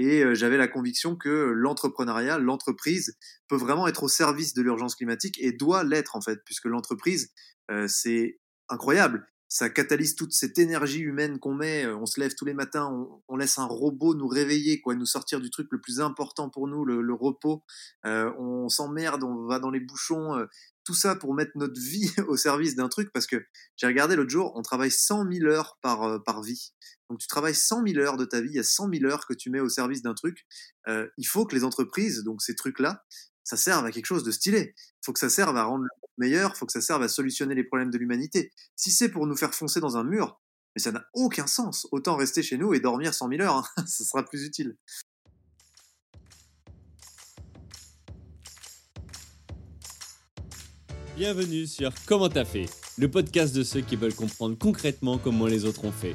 Et j'avais la conviction que l'entrepreneuriat, l'entreprise peut vraiment être au service de l'urgence climatique et doit l'être en fait, puisque l'entreprise, c'est incroyable ça catalyse toute cette énergie humaine qu'on met. Euh, on se lève tous les matins, on, laisse un robot nous réveiller, quoi, nous sortir du truc le plus important pour nous, le, repos. Euh, on s'emmerde, on va dans les bouchons. Euh, tout ça pour mettre notre vie au service d'un truc, parce que j'ai regardé l'autre jour, on travaille 100 000 heures par, par vie. Donc tu travailles 100 000 heures de ta vie, il y a 100 000 heures que tu mets au service d'un truc. il faut que les entreprises, donc ces trucs-là, ça serve à quelque chose de stylé. Il faut que ça serve à rendre le monde meilleur, il faut que ça serve à solutionner les problèmes de l'humanité. Si c'est pour nous faire foncer dans un mur, mais ça n'a aucun sens. Autant rester chez nous et dormir 100 000 heures, hein. ça sera plus utile. Bienvenue sur Comment t'as fait, le podcast de ceux qui veulent comprendre concrètement comment les autres ont fait.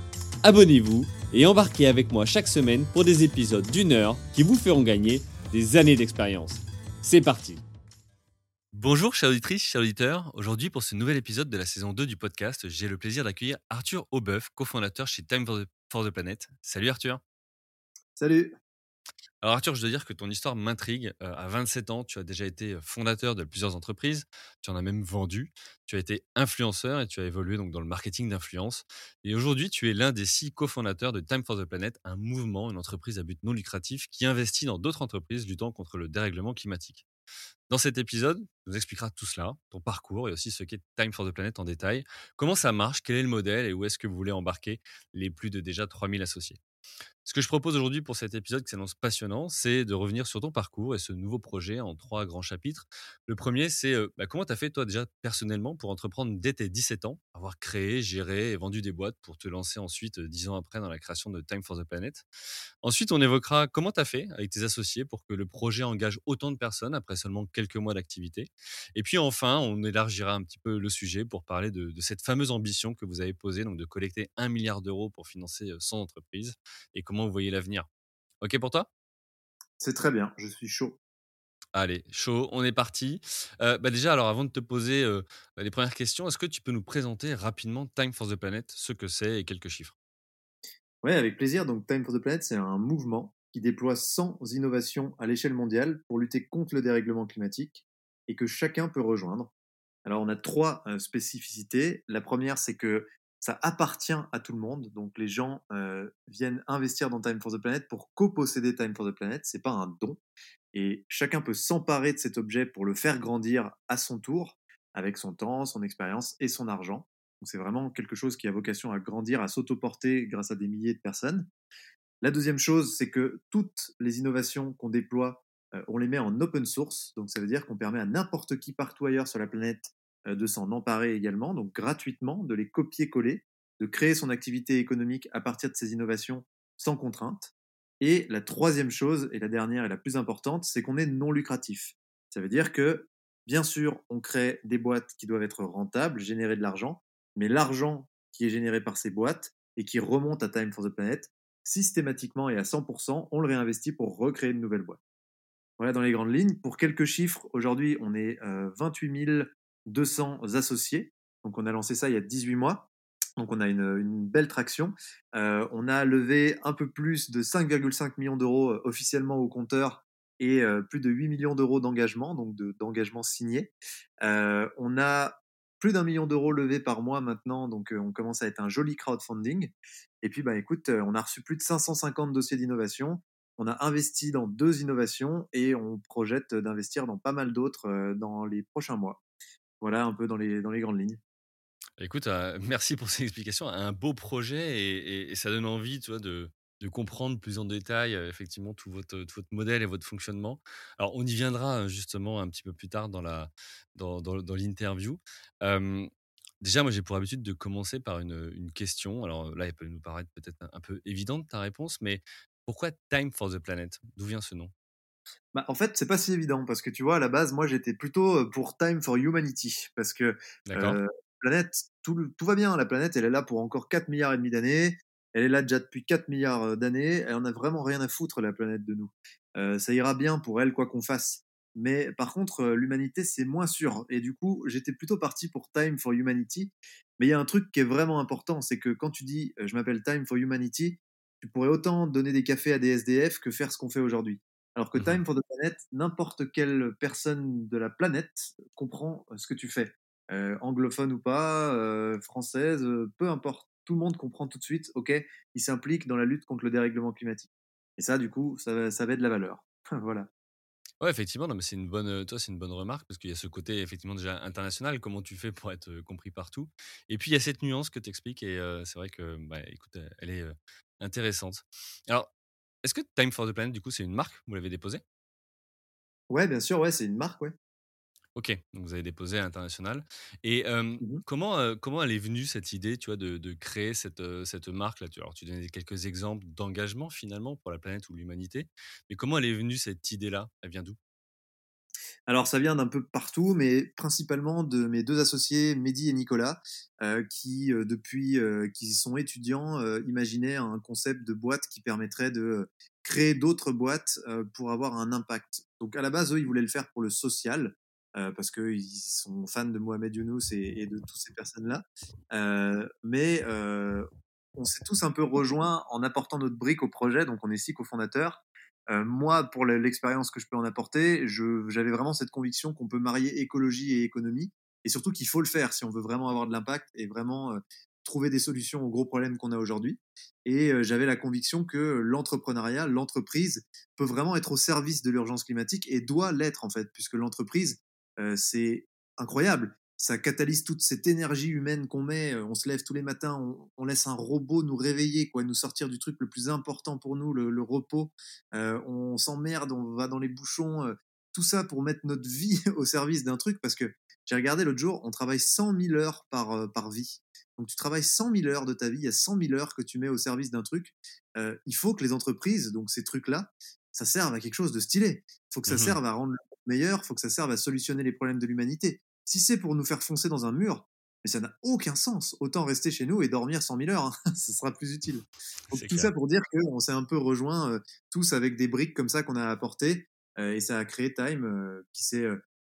abonnez-vous et embarquez avec moi chaque semaine pour des épisodes d'une heure qui vous feront gagner des années d'expérience. C'est parti Bonjour chère auditrice, chers auditeurs. Aujourd'hui pour ce nouvel épisode de la saison 2 du podcast, j'ai le plaisir d'accueillir Arthur Aubeuf, cofondateur chez Time for the Planet. Salut Arthur Salut alors Arthur, je dois dire que ton histoire m'intrigue. Euh, à 27 ans, tu as déjà été fondateur de plusieurs entreprises, tu en as même vendu, tu as été influenceur et tu as évolué donc dans le marketing d'influence. Et aujourd'hui, tu es l'un des six cofondateurs de Time for the Planet, un mouvement, une entreprise à but non lucratif qui investit dans d'autres entreprises luttant contre le dérèglement climatique. Dans cet épisode, tu nous expliqueras tout cela, ton parcours et aussi ce qu'est Time for the Planet en détail, comment ça marche, quel est le modèle et où est-ce que vous voulez embarquer les plus de déjà 3000 associés? Ce que je propose aujourd'hui pour cet épisode qui s'annonce passionnant, c'est de revenir sur ton parcours et ce nouveau projet en trois grands chapitres. Le premier, c'est bah, comment tu as fait toi déjà personnellement pour entreprendre dès tes 17 ans, avoir créé, géré et vendu des boîtes pour te lancer ensuite dix ans après dans la création de Time for the Planet? Ensuite, on évoquera comment tu as fait avec tes associés pour que le projet engage autant de personnes après seulement quelques mois d'activité. Et puis enfin, on élargira un petit peu le sujet pour parler de, cette fameuse ambition que vous avez posée, donc de collecter un milliard d'euros pour financer 100 entreprises et comment vous voyez l'avenir. Ok pour toi? C'est très bien, je suis chaud. Allez, chaud, on est parti. Euh, bah déjà, alors avant de te poser euh, les premières questions, est-ce que tu peux nous présenter rapidement Time for the Planet, ce que c'est et quelques chiffres? Oui, avec plaisir. Donc Time for the Planet, c'est un mouvement qui déploie 100 innovations à l'échelle mondiale pour lutter contre le dérèglement climatique et que chacun peut rejoindre. Alors on a trois euh, spécificités. La première, c'est que ça appartient à tout le monde. Donc les gens viennent investir dans Time for the Planet pour coposséder Time for the Planet. C'est pas un don. Et chacun peut s'emparer de cet objet pour le faire grandir à son tour, avec son temps, son expérience et son argent. Donc c'est vraiment quelque chose qui a vocation à grandir, à s'autoporter grâce à des milliers de personnes. La deuxième chose, c'est que toutes les innovations qu'on déploie, on les met en open source. Donc ça veut dire qu'on permet à n'importe qui partout ailleurs sur la planète de s'en emparer également, donc gratuitement, de les copier-coller, de créer son activité économique à partir de ces innovations sans contrainte. Et la troisième chose, et la dernière et la plus importante, c'est qu'on est non lucratif. Ça veut dire que, bien sûr, on crée des boîtes qui doivent être rentables, générer de l'argent, mais l'argent qui est généré par ces boîtes et qui remonte à Time for the Planet, systématiquement et à 100%, on le réinvestit pour recréer une nouvelle boîte. Voilà dans les grandes lignes. Pour quelques chiffres, aujourd'hui, on est 28 euh, 000 200 associés. Donc on a lancé ça il y a 18 mois. Donc on a une, belle traction. Euh, on a levé un peu plus de 5,5 millions d'euros euh, officiellement au compteur et euh, plus de 8 millions d'euros d'engagement, donc d'engagement signé. on a plus d'un million d'euros levés par mois maintenant, donc on commence à être un joli crowdfunding. Et puis bah écoute, on a reçu plus de 550 dossiers d'innovation. On a investi dans deux innovations et on projette d'investir dans pas mal d'autres dans les prochains mois. Voilà un peu dans les, dans les grandes lignes. Écoute, euh, merci pour ces explications. Un beau projet et, ça donne envie tu vois, de, de, comprendre plus en détail euh, effectivement tout votre, votre modèle et votre fonctionnement. Alors, on y viendra justement un petit peu plus tard dans, la, dans, dans, l'interview. déjà, moi, j'ai pour habitude de commencer par une, une, question. Alors là, elle peut nous paraître peut-être un peu évidente ta réponse, mais Pourquoi Time for the Planet? D'où vient ce nom? Bah, en fait, c'est pas si évident parce que tu vois, à la base, moi, j'étais plutôt pour Time for Humanity parce que euh, planète, tout, tout, va bien. La planète, elle est là pour encore 4 milliards et demi d'années. Elle est là déjà depuis 4 milliards d'années. Elle en a vraiment rien à foutre, la planète, de nous. Euh, ça ira bien pour elle, quoi qu'on fasse. Mais par contre, l'humanité, c'est moins sûr. Et du coup, j'étais plutôt parti pour Time for Humanity. Mais il y a un truc qui est vraiment important, c'est que quand tu dis je m'appelle Time for Humanity, tu pourrais autant donner des cafés à des SDF que faire ce qu'on fait aujourd'hui. Alors que mmh Time for the Planet, n'importe quelle personne de la planète comprend ce que tu fais. anglophone ou pas, française, peu importe. Tout le monde comprend tout de suite, ok, il s'implique dans la lutte contre le dérèglement climatique. Et ça, du coup, ça, ça va de la valeur. voilà. Ouais, effectivement, non, mais c'est une bonne, toi, c'est une bonne remarque parce qu'il y a ce côté effectivement déjà international. Comment tu fais pour être compris partout Et puis il y a cette nuance que tu expliques et c'est vrai que, bah, écoute, elle est intéressante. Alors, est-ce que Time for the Planet, du coup, c'est une marque? Vous l'avez déposée? Ouais, bien sûr, ouais, c'est une marque, ouais. Ok, donc vous avez déposé à l'international. Et mmh comment, comment elle est venue cette idée, tu vois, de, créer cette, cette marque là tu, Alors tu donnais quelques exemples d'engagement finalement pour la planète ou l'humanité, mais comment elle est venue cette idée-là? Elle vient d'où? Alors ça vient d'un peu partout, mais principalement de mes deux associés, Mehdi et Nicolas, qui depuis qu'ils sont étudiants imaginaient un concept de boîte qui permettrait de créer d'autres boîtes pour avoir un impact. Donc à la base, eux, ils voulaient le faire pour le social, euh, parce qu'ils sont fans de Mohamed Younous et, de toutes ces personnes-là. Euh, mais euh, on s'est tous un peu rejoints en apportant notre brique au projet, donc on est six cofondateurs. Euh, moi, pour l'expérience que je peux en apporter, j'avais vraiment cette conviction qu'on peut marier écologie et économie, et surtout qu'il faut le faire si on veut vraiment avoir de l'impact et vraiment trouver des solutions aux gros problèmes qu'on a aujourd'hui. Et j'avais la conviction que l'entrepreneuriat, l'entreprise, peut vraiment être au service de l'urgence climatique et doit l'être en fait, puisque l'entreprise, c'est incroyable. Ça catalyse toute cette énergie humaine qu'on met. On se lève tous les matins, on, laisse un robot nous réveiller, quoi, nous sortir du truc le plus important pour nous, le, repos. on s'emmerde, on va dans les bouchons. tout ça pour mettre notre vie au service d'un truc, parce que j'ai regardé l'autre jour, on travaille 100 000 heures par, par vie. Donc tu travailles 100 000 heures de ta vie, il y a 100 000 heures que tu mets au service d'un truc. il faut que les entreprises, donc ces trucs-là, ça serve à quelque chose de stylé. Il faut que ça mmh serve à rendre meilleur, il faut que ça serve à solutionner les problèmes de l'humanité. Si c'est pour nous faire foncer dans un mur, mais ça n'a aucun sens. Autant rester chez nous et dormir 100 000 heures, hein. ça sera plus utile. tout ça pour dire qu'on s'est un peu rejoints euh, tous avec des briques comme ça qu'on a apportées, euh, et ça a créé Time euh, qui,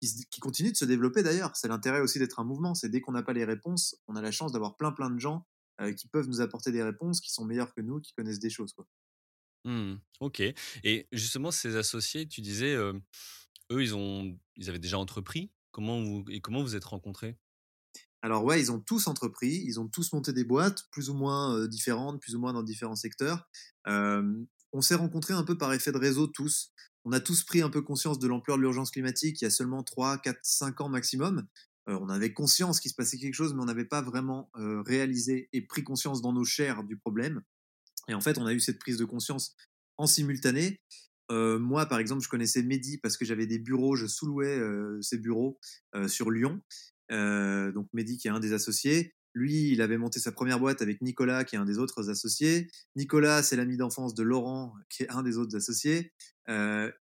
qui, qui, continue de se développer d'ailleurs. C'est l'intérêt aussi d'être un mouvement, c'est dès qu'on n'a pas les réponses, on a la chance d'avoir plein plein de gens qui peuvent nous apporter des réponses, qui sont meilleurs que nous, qui connaissent des choses. Quoi. Mmh, ok. Et justement, ces associés, tu disais, eux, ils, ont, ils avaient déjà entrepris. Comment vous, et comment vous êtes rencontrés? Alors ouais, ils ont tous entrepris, ils ont tous monté des boîtes, plus ou moins différentes, plus ou moins dans différents secteurs. on s'est rencontrés un peu par effet de réseau tous. On a tous pris un peu conscience de l'ampleur de l'urgence climatique il y a seulement 3, 4, 5 ans maximum. on avait conscience qu'il se passait quelque chose, mais on n'avait pas vraiment réalisé et pris conscience dans nos chairs du problème. Et en fait, on a eu cette prise de conscience en simultané. Euh, moi, par exemple, je connaissais Mehdi parce que j'avais des bureaux, je sous-louais euh, ces bureaux euh, sur Lyon. donc Mehdi, qui est un des associés. Lui, il avait monté sa première boîte avec Nicolas, qui est un des autres associés. Nicolas, c'est l'ami d'enfance de Laurent, qui est un des autres associés.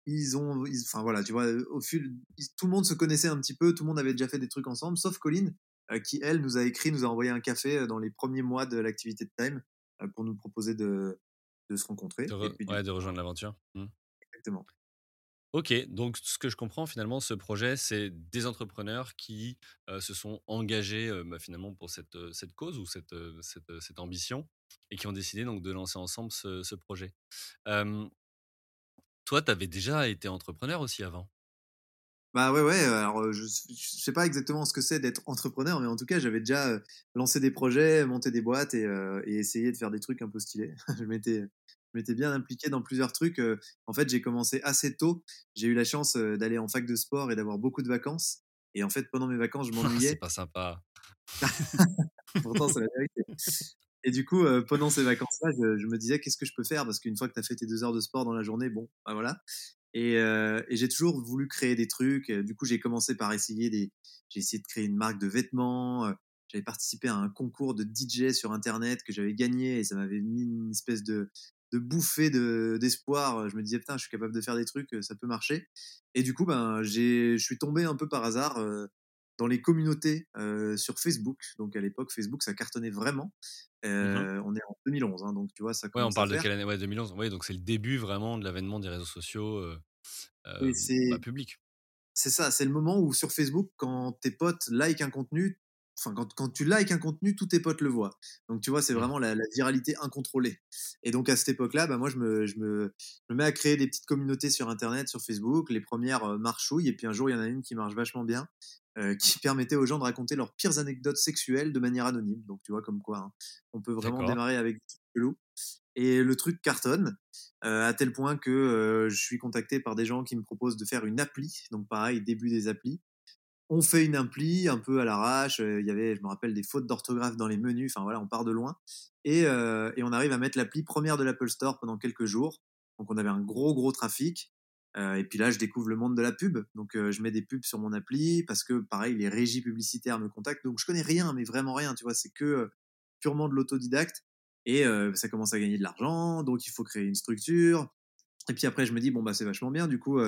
ils ont, enfin voilà, tu vois, au fil, tout le monde se connaissait un petit peu, tout le monde avait déjà fait des trucs ensemble, sauf Colline, qui elle nous a écrit, nous a envoyé un café dans les premiers mois de l'activité de Time pour nous proposer de, de se rencontrer. De, ouais, de rejoindre l'aventure. Mmh. Ok, donc ce que je comprends finalement, ce projet, c'est des entrepreneurs qui se sont engagés bah, finalement pour cette, cette cause ou cette, cette, cette, ambition et qui ont décidé donc de lancer ensemble ce, ce projet. toi, tu avais déjà été entrepreneur aussi avant? Bah ouais, ouais. Alors, je, je sais pas exactement ce que c'est d'être entrepreneur, mais en tout cas, j'avais déjà lancé des projets, monté des boîtes et, et, essayé de faire des trucs un peu stylés. je m'étais je m'étais bien impliqué dans plusieurs trucs. En fait, j'ai commencé assez tôt. J'ai eu la chance d'aller en fac de sport et d'avoir beaucoup de vacances. Et en fait, pendant mes vacances, je m'ennuyais. c'est pas sympa. Pourtant, c'est la vérité. Et du coup, pendant ces vacances-là, je, me disais, qu'est-ce que je peux faire? Parce qu'une fois que tu as fait tes deux heures de sport dans la journée, bon, bah voilà. Et, et j'ai toujours voulu créer des trucs. Du coup, j'ai commencé par essayer des. J'ai essayé de créer une marque de vêtements. J'avais participé à un concours de DJ sur Internet que j'avais gagné et ça m'avait mis une espèce de, de bouffées de, d'espoir. je me disais, putain, je suis capable de faire des trucs, ça peut marcher. Et du coup, ben, j'ai, je suis tombé un peu par hasard dans les communautés sur Facebook. Donc à l'époque, Facebook, ça cartonnait vraiment. Mmh on est en 2011, hein, donc tu vois, ça Ouais, on parle de quelle année? Ouais, 2011. Oui, donc c'est le début vraiment de l'avènement des réseaux sociaux euh, bah, publics. C'est ça, c'est le moment où sur Facebook, quand tes potes like un contenu, enfin quand, quand, tu likes un contenu, tous tes potes le voient. Donc tu vois, c'est mmh. vraiment la, viralité incontrôlée. Et donc à cette époque-là, bah, moi je me, je, me, je me, mets à créer des petites communautés sur Internet, sur Facebook. Les premières marchouillent, et puis un jour il y en a une qui marche vachement bien. Euh, qui permettait aux gens de raconter leurs pires anecdotes sexuelles de manière anonyme. Donc tu vois comme quoi, hein, on peut vraiment démarrer avec du loup. Et le truc cartonne euh, à tel point que euh, je suis contacté par des gens qui me proposent de faire une appli. Donc pareil, début des applis. On fait une appli un peu à l'arrache. Il y avait, je me rappelle, des fautes d'orthographe dans les menus. Enfin voilà, on part de loin. Et, on arrive à mettre l'appli première de l'Apple Store pendant quelques jours. Donc on avait un gros gros trafic. Et puis là, je découvre le monde de la pub. Donc, je mets des pubs sur mon appli parce que, pareil, les régies publicitaires me contactent. Donc, je connais rien, mais vraiment rien. Tu vois, c'est que purement de l'autodidacte. Et ça commence à gagner de l'argent. Donc, il faut créer une structure. Et puis après, je me dis, bon, bah, c'est vachement bien. Du coup,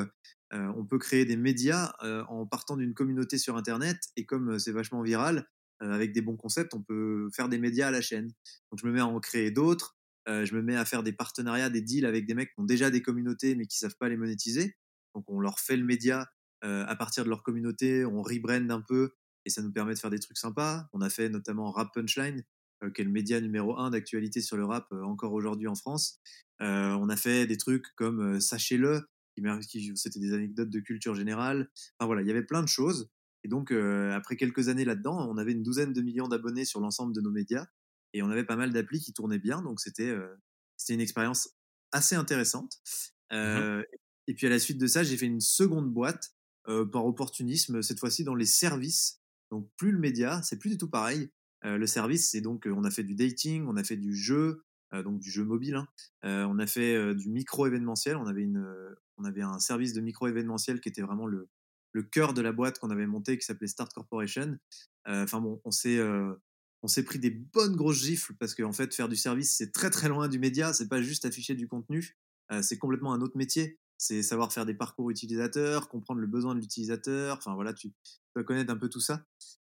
on peut créer des médias en partant d'une communauté sur Internet. Et comme c'est vachement viral, avec des bons concepts, on peut faire des médias à la chaîne. Donc, je me mets à en créer d'autres. Euh, je me mets à faire des partenariats, des deals avec des mecs qui ont déjà des communautés mais qui savent pas les monétiser. Donc on leur fait le média euh, à partir de leur communauté, on rebrand un peu et ça nous permet de faire des trucs sympas. On a fait notamment Rap Punchline, euh, qui est le média numéro un d'actualité sur le rap encore aujourd'hui en France. on a fait des trucs comme Sachez-le, c'était des anecdotes de culture générale. Enfin voilà, il y avait plein de choses. Et donc, après quelques années là-dedans, on avait une douzaine de millions d'abonnés sur l'ensemble de nos médias et on avait pas mal d'applis qui tournaient bien, donc c'était euh, c'était une expérience assez intéressante. Mmh euh, et puis à la suite de ça, j'ai fait une seconde boîte euh, par opportunisme, cette fois-ci dans les services, donc plus le média, c'est plus du tout pareil. le service, c'est donc on a fait du dating, on a fait du jeu, donc du jeu mobile, hein. on a fait du micro événementiel, on avait on avait un service de micro événementiel qui était vraiment le cœur de la boîte qu'on avait monté qui s'appelait Start Corporation. Enfin bon, on s'est pris des bonnes grosses gifles parce qu'en fait, faire du service, c'est très très loin du média. C'est pas juste afficher du contenu. Euh, c'est complètement un autre métier. C'est savoir faire des parcours utilisateurs, comprendre le besoin de l'utilisateur. Enfin voilà, tu dois connaître un peu tout ça.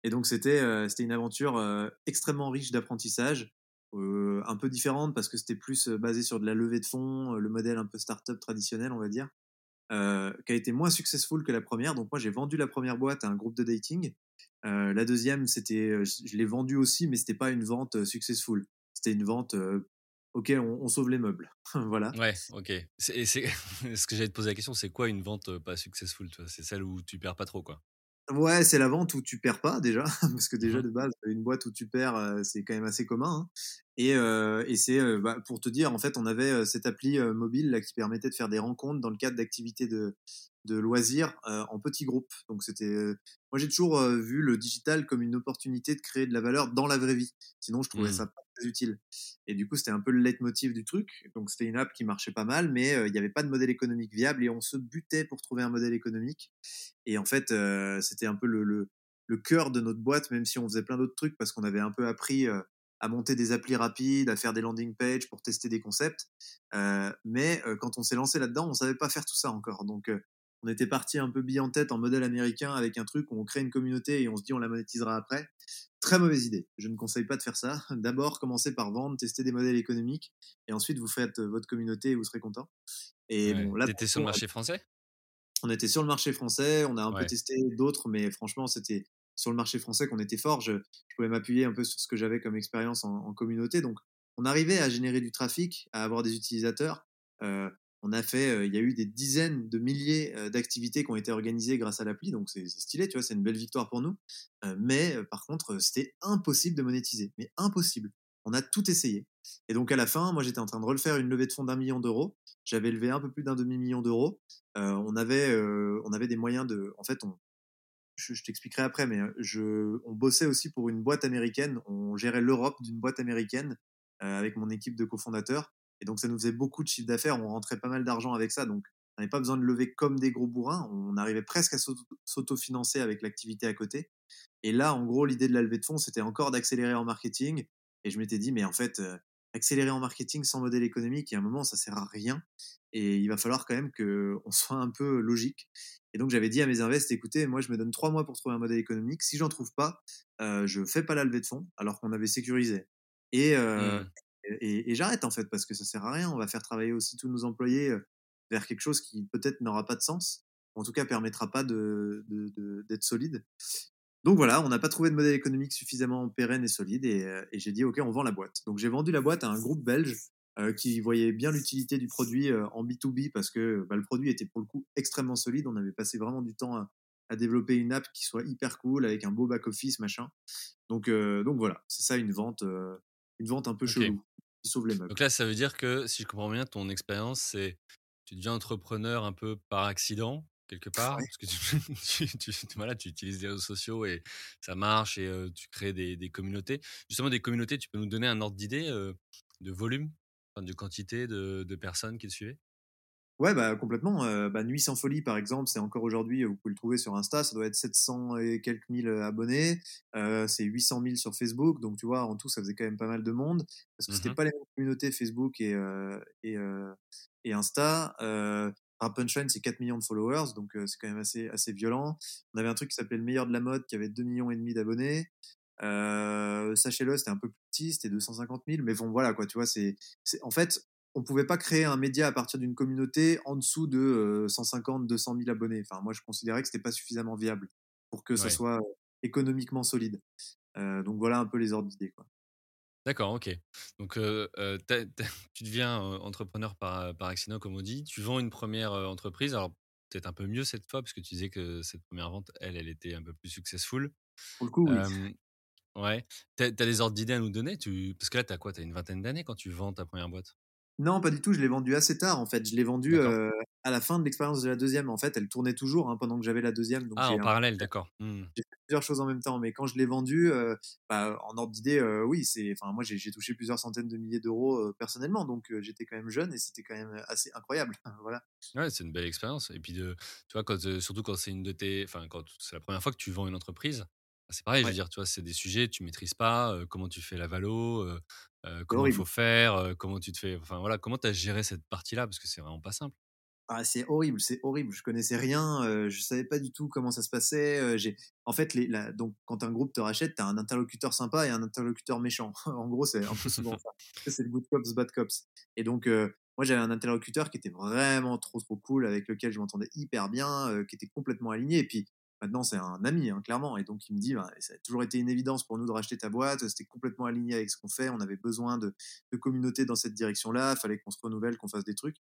Et donc c'était euh, une aventure euh, extrêmement riche d'apprentissage, un peu différente parce que c'était plus basé sur de la levée de fonds, le modèle un peu startup traditionnel, on va dire, qui a été moins successful que la première. Donc moi j'ai vendu la première boîte à un groupe de dating euh, la deuxième, c'était, euh, je l'ai vendue aussi, mais c'était pas une vente euh, successful. C'était une vente ok, on, sauve les meubles. voilà. Ouais, ok. C'est, ce que j'allais te poser la question, c'est quoi une vente pas successful C'est celle où tu perds pas trop, quoi? Ouais, c'est la vente où tu perds pas déjà, parce que déjà mmh de base, une boîte où tu perds, c'est quand même assez commun. Hein. Et, et c'est bah, pour te dire, en fait, on avait cette appli mobile là qui permettait de faire des rencontres dans le cadre d'activités de, de loisirs en petits groupes. Donc c'était, moi j'ai toujours vu le digital comme une opportunité de créer de la valeur dans la vraie vie. Sinon, je trouvais mmh. ça pas très utile. Et du coup, c'était un peu le leitmotiv du truc. Donc c'était une app qui marchait pas mal, mais il n'y avait pas de modèle économique viable et on se butait pour trouver un modèle économique. Et en fait, c'était un peu le, le, le, cœur de notre boîte, même si on faisait plein d'autres trucs parce qu'on avait un peu appris à monter des applis rapides, à faire des landing pages pour tester des concepts. mais quand on s'est lancé là-dedans, on savait pas faire tout ça encore. Donc on était parti un peu bille en tête en modèle américain avec un truc où on crée une communauté et on se dit on la monétisera après. Très mauvaise idée. Je ne conseille pas de faire ça. D'abord, commencez par vendre, tester des modèles économiques et ensuite vous faites votre communauté et vous serez content. Et bon, là, sur le marché français? On était sur le marché français. On a un peu testé d'autres, mais franchement, c'était sur le marché français qu'on était fort. Je, pouvais m'appuyer un peu sur ce que j'avais comme expérience en, communauté. Donc, on arrivait à générer du trafic, à avoir des utilisateurs. Euh, on a fait, euh, il y a eu des dizaines de milliers euh, d'activités qui ont été organisées grâce à l'appli, donc c'est stylé, tu vois, c'est une belle victoire pour nous. Mais par contre, c'était impossible de monétiser, mais impossible. On a tout essayé. Et donc à la fin, moi j'étais en train de refaire une levée de fonds d'un million d'euros. J'avais levé un peu plus d'un demi-million d'euros. on avait, on avait des moyens de, en fait, on, je, t'expliquerai après, mais je, on bossait aussi pour une boîte américaine. On gérait l'Europe d'une boîte américaine avec mon équipe de cofondateurs. Et donc, ça nous faisait beaucoup de chiffre d'affaires. On rentrait pas mal d'argent avec ça. Donc, on n'avait pas besoin de lever comme des gros bourrins. On arrivait presque à s'autofinancer avec l'activité à côté. Et là, en gros, l'idée de la levée de fonds, c'était encore d'accélérer en marketing. Et je m'étais dit, mais en fait, euh, accélérer en marketing sans modèle économique, il y a un moment, ça sert à rien. Et il va falloir quand même qu'on soit un peu logique. Et donc, j'avais dit à mes invests, écoutez, moi, je me donne trois mois pour trouver un modèle économique. Si j'en trouve pas, euh, je fais pas la levée de fonds, alors qu'on avait sécurisé. Et, euh, Mmh. et, et j'arrête, en fait, parce que ça sert à rien. On va faire travailler aussi tous nos employés euh, vers quelque chose qui peut-être n'aura pas de sens. En tout cas, permettra pas de, de- de- d'être solide. Donc voilà, on n'a pas trouvé de modèle économique suffisamment pérenne et solide et, euh, et j'ai dit ok, on vend la boîte. Donc j'ai vendu la boîte à un groupe belge euh, qui voyait bien l'utilité du produit euh, en B2B parce que bah, le produit était pour le coup extrêmement solide. On avait passé vraiment du temps à, à développer une app qui soit hyper cool avec un beau back office machin. Donc euh, donc voilà, c'est ça une vente une vente un peu chelou qui sauve les meubles. Donc là, ça veut dire que, si je comprends bien, ton expérience, c'est tu deviens entrepreneur un peu par accident, quelque part, Ouais. parce que tu, tu, tu- voilà, tu utilises les réseaux sociaux et ça marche et tu crées des, des communautés. Justement, des communautés, tu peux nous donner un ordre d'idée de volume, de quantité de, de personnes qui te suivaient? Ouais, bah complètement. Euh, bah, Nuit sans folie, par exemple, c'est encore aujourd'hui, vous pouvez le trouver sur Insta, ça doit être 700 et quelques mille abonnés. Euh, c'est 800 000 sur Facebook, donc tu vois, en tout, ça faisait quand même pas mal de monde, parce que c'était Mhm. pas les mêmes communautés Facebook et, euh, et, et Insta. Euh, Punchline, c'est 4 millions de followers, donc c'est quand même assez, assez violent. On avait un truc qui s'appelait Le Meilleur de la Mode, qui avait 2 millions et demi d'abonnés. Euh, Sachez-le, c'était un peu plus petit, c'était 250 000, mais bon, voilà, quoi, tu vois, c'est, en fait, on pouvait pas créer un média à partir d'une communauté en dessous de euh, 150, 200 000 abonnés. Enfin, moi, je considérais que c'était pas suffisamment viable pour que ça Ouais. soit économiquement solide. Euh, donc voilà un peu les ordres d'idées. Quoi. D'accord, ok. Donc, euh, tu deviens entrepreneur par, par accident, comme on dit. Tu vends une première entreprise. Alors, peut-être un peu mieux cette fois, parce que tu disais que cette première vente, elle, elle était un peu plus successful. Pour le coup, oui. Ouais. T'as as des ordres d'idées à nous donner? Tu... Parce que là, t'as quoi? T'as une vingtaine d'années quand tu vends ta première boîte? Non, pas du tout. Je l'ai vendu assez tard, en fait. Je l'ai vendu D'accord. euh, à la fin de l'expérience de la deuxième. En fait, elle tournait toujours hein, pendant que j'avais la deuxième. Donc Ah, en un- parallèle, d'accord. Hmm. j'ai fait plusieurs choses en même temps. Mais quand je l'ai vendu, euh, bah, en ordre d'idée, euh, oui, c'est. Enfin, moi, j'ai touché plusieurs centaines de milliers d'euros personnellement. Donc j'étais quand même jeune et c'était quand même assez incroyable. voilà. Ouais, c'est une belle expérience. Et puis, de, tu vois, quand, surtout quand c'est une de tes. Enfin, quand c'est la première fois que tu vends une entreprise, c'est pareil, je veux dire, tu vois, c'est des sujets, tu maîtrises pas, euh, comment tu fais la valo, euh, euh, comment il faut faire, comment tu te fais. Enfin, voilà, comment tu as géré cette partie-là, parce que c'est vraiment pas simple. Ah, c'est horrible, c'est horrible. Je connaissais rien, je savais pas du tout comment ça se passait. j'ai, en fait, les, la, donc quand un groupe te rachète, t'as un interlocuteur sympa et un interlocuteur méchant. en gros, c'est un peu souvent ça. C'est le good cops, bad cops. Et donc, moi, j'avais un interlocuteur qui était vraiment trop trop cool, avec lequel je m'entendais hyper bien, euh, qui était complètement aligné. Et puis maintenant, c'est un ami, hein, clairement. Et donc, il me dit, bah, ça a toujours été une évidence pour nous de racheter ta boîte. C'était complètement aligné avec ce qu'on fait. On avait besoin de, de communauté dans cette direction-là. Fallait qu'on se renouvelle, qu'on fasse des trucs.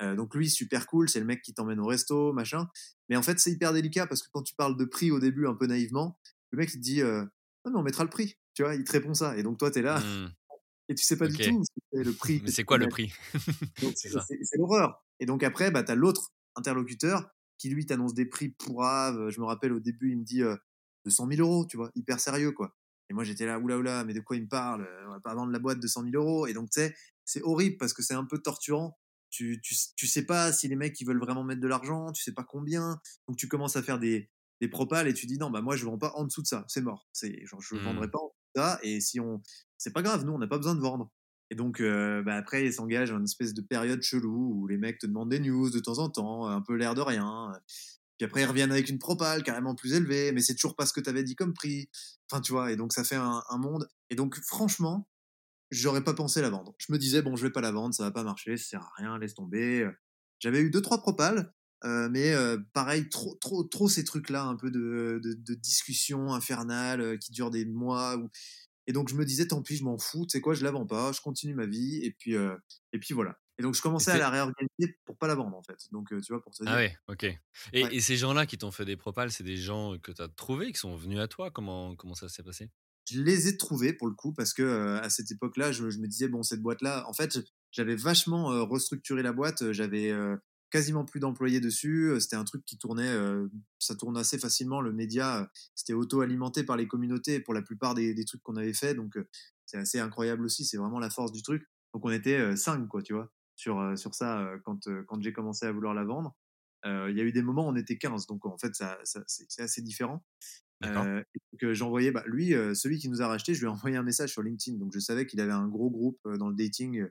Euh, donc lui, super cool, c'est le mec qui t'emmène au resto, machin. Mais en fait, c'est hyper délicat parce que quand tu parles de prix au début, un peu naïvement, le mec il te dit euh, non mais on mettra le prix, tu vois, il te répond ça. Et donc toi, t'es là Hmm, et tu sais pas du tout ce que c'est le prix. Mais c'est tu quoi le prix? C'est l'horreur. Et donc après, bah, t'as l'autre interlocuteur qui lui t'annonce des prix pourraves. Je me rappelle au début, il me dit euh, 200 000 euros, tu vois, hyper sérieux quoi. Et moi j'étais là, oula oula, mais de quoi il me parle On va pas vendre la boîte de 100 000 euros. Et donc tu sais, c'est horrible parce que c'est un peu torturant. Tu, tu, tu sais pas si les mecs ils veulent vraiment mettre de l'argent, tu sais pas combien. Donc tu commences à faire des, des propales et tu dis non, bah moi je vends pas en dessous de ça, c'est mort. C'est genre je Hmm. vendrai pas en dessous de ça. Et si on. C'est pas grave, nous on n'a pas besoin de vendre. Et donc, euh, bah, après, il s'engage dans une espèce de période chelou où les mecs te demandent des news de temps en temps, un peu l'air de rien. Puis après, ils reviennent avec une propale carrément plus élevée, mais c'est toujours pas ce que tu avais dit comme prix. Enfin, tu vois, et donc ça fait un, monde. Et donc, franchement, j'aurais pas pensé la vendre. Je me disais, bon, je vais pas la vendre, ça va pas marcher, ça sert à rien, laisse tomber. J'avais eu deux, trois propales, euh, mais euh, pareil, trop, trop, trop ces trucs-là, un peu de, de, infernales euh, qui durent des mois. Ou... Et donc, je me disais, tant pis, je m'en fous, tu sais quoi, je la vends pas, je continue ma vie, et puis, euh, et puis voilà. Et donc, je commençais à la réorganiser pour pas la vendre, en fait. Donc, tu vois, pour te dire. Ah ouais, ok. Et, Ouais. et ces gens-là qui t'ont fait des propales, c'est des gens que tu as trouvés, qui sont venus à toi? Comment, comment ça s'est passé? Je les ai trouvés pour le coup parce que euh, à cette époque-là, je, je me disais bon cette boîte-là, en fait, j'avais vachement euh, restructuré la boîte, j'avais quasiment plus d'employés dessus, c'était un truc qui tournait, euh, ça tourne assez facilement, le média, c'était auto-alimenté par les communautés pour la plupart des, des trucs qu'on avait fait, donc euh, c'est assez incroyable aussi, c'est vraiment la force du truc. Donc on était euh, cinq quoi, tu vois, sur sur ça quand quand j'ai commencé à vouloir la vendre. Il y a eu des moments où on était 15, donc en fait ça, ça c'est assez différent. Que j'envoyais, bah, lui, celui qui nous a racheté, je lui ai envoyé un message sur LinkedIn. Donc je savais qu'il avait un gros groupe dans le dating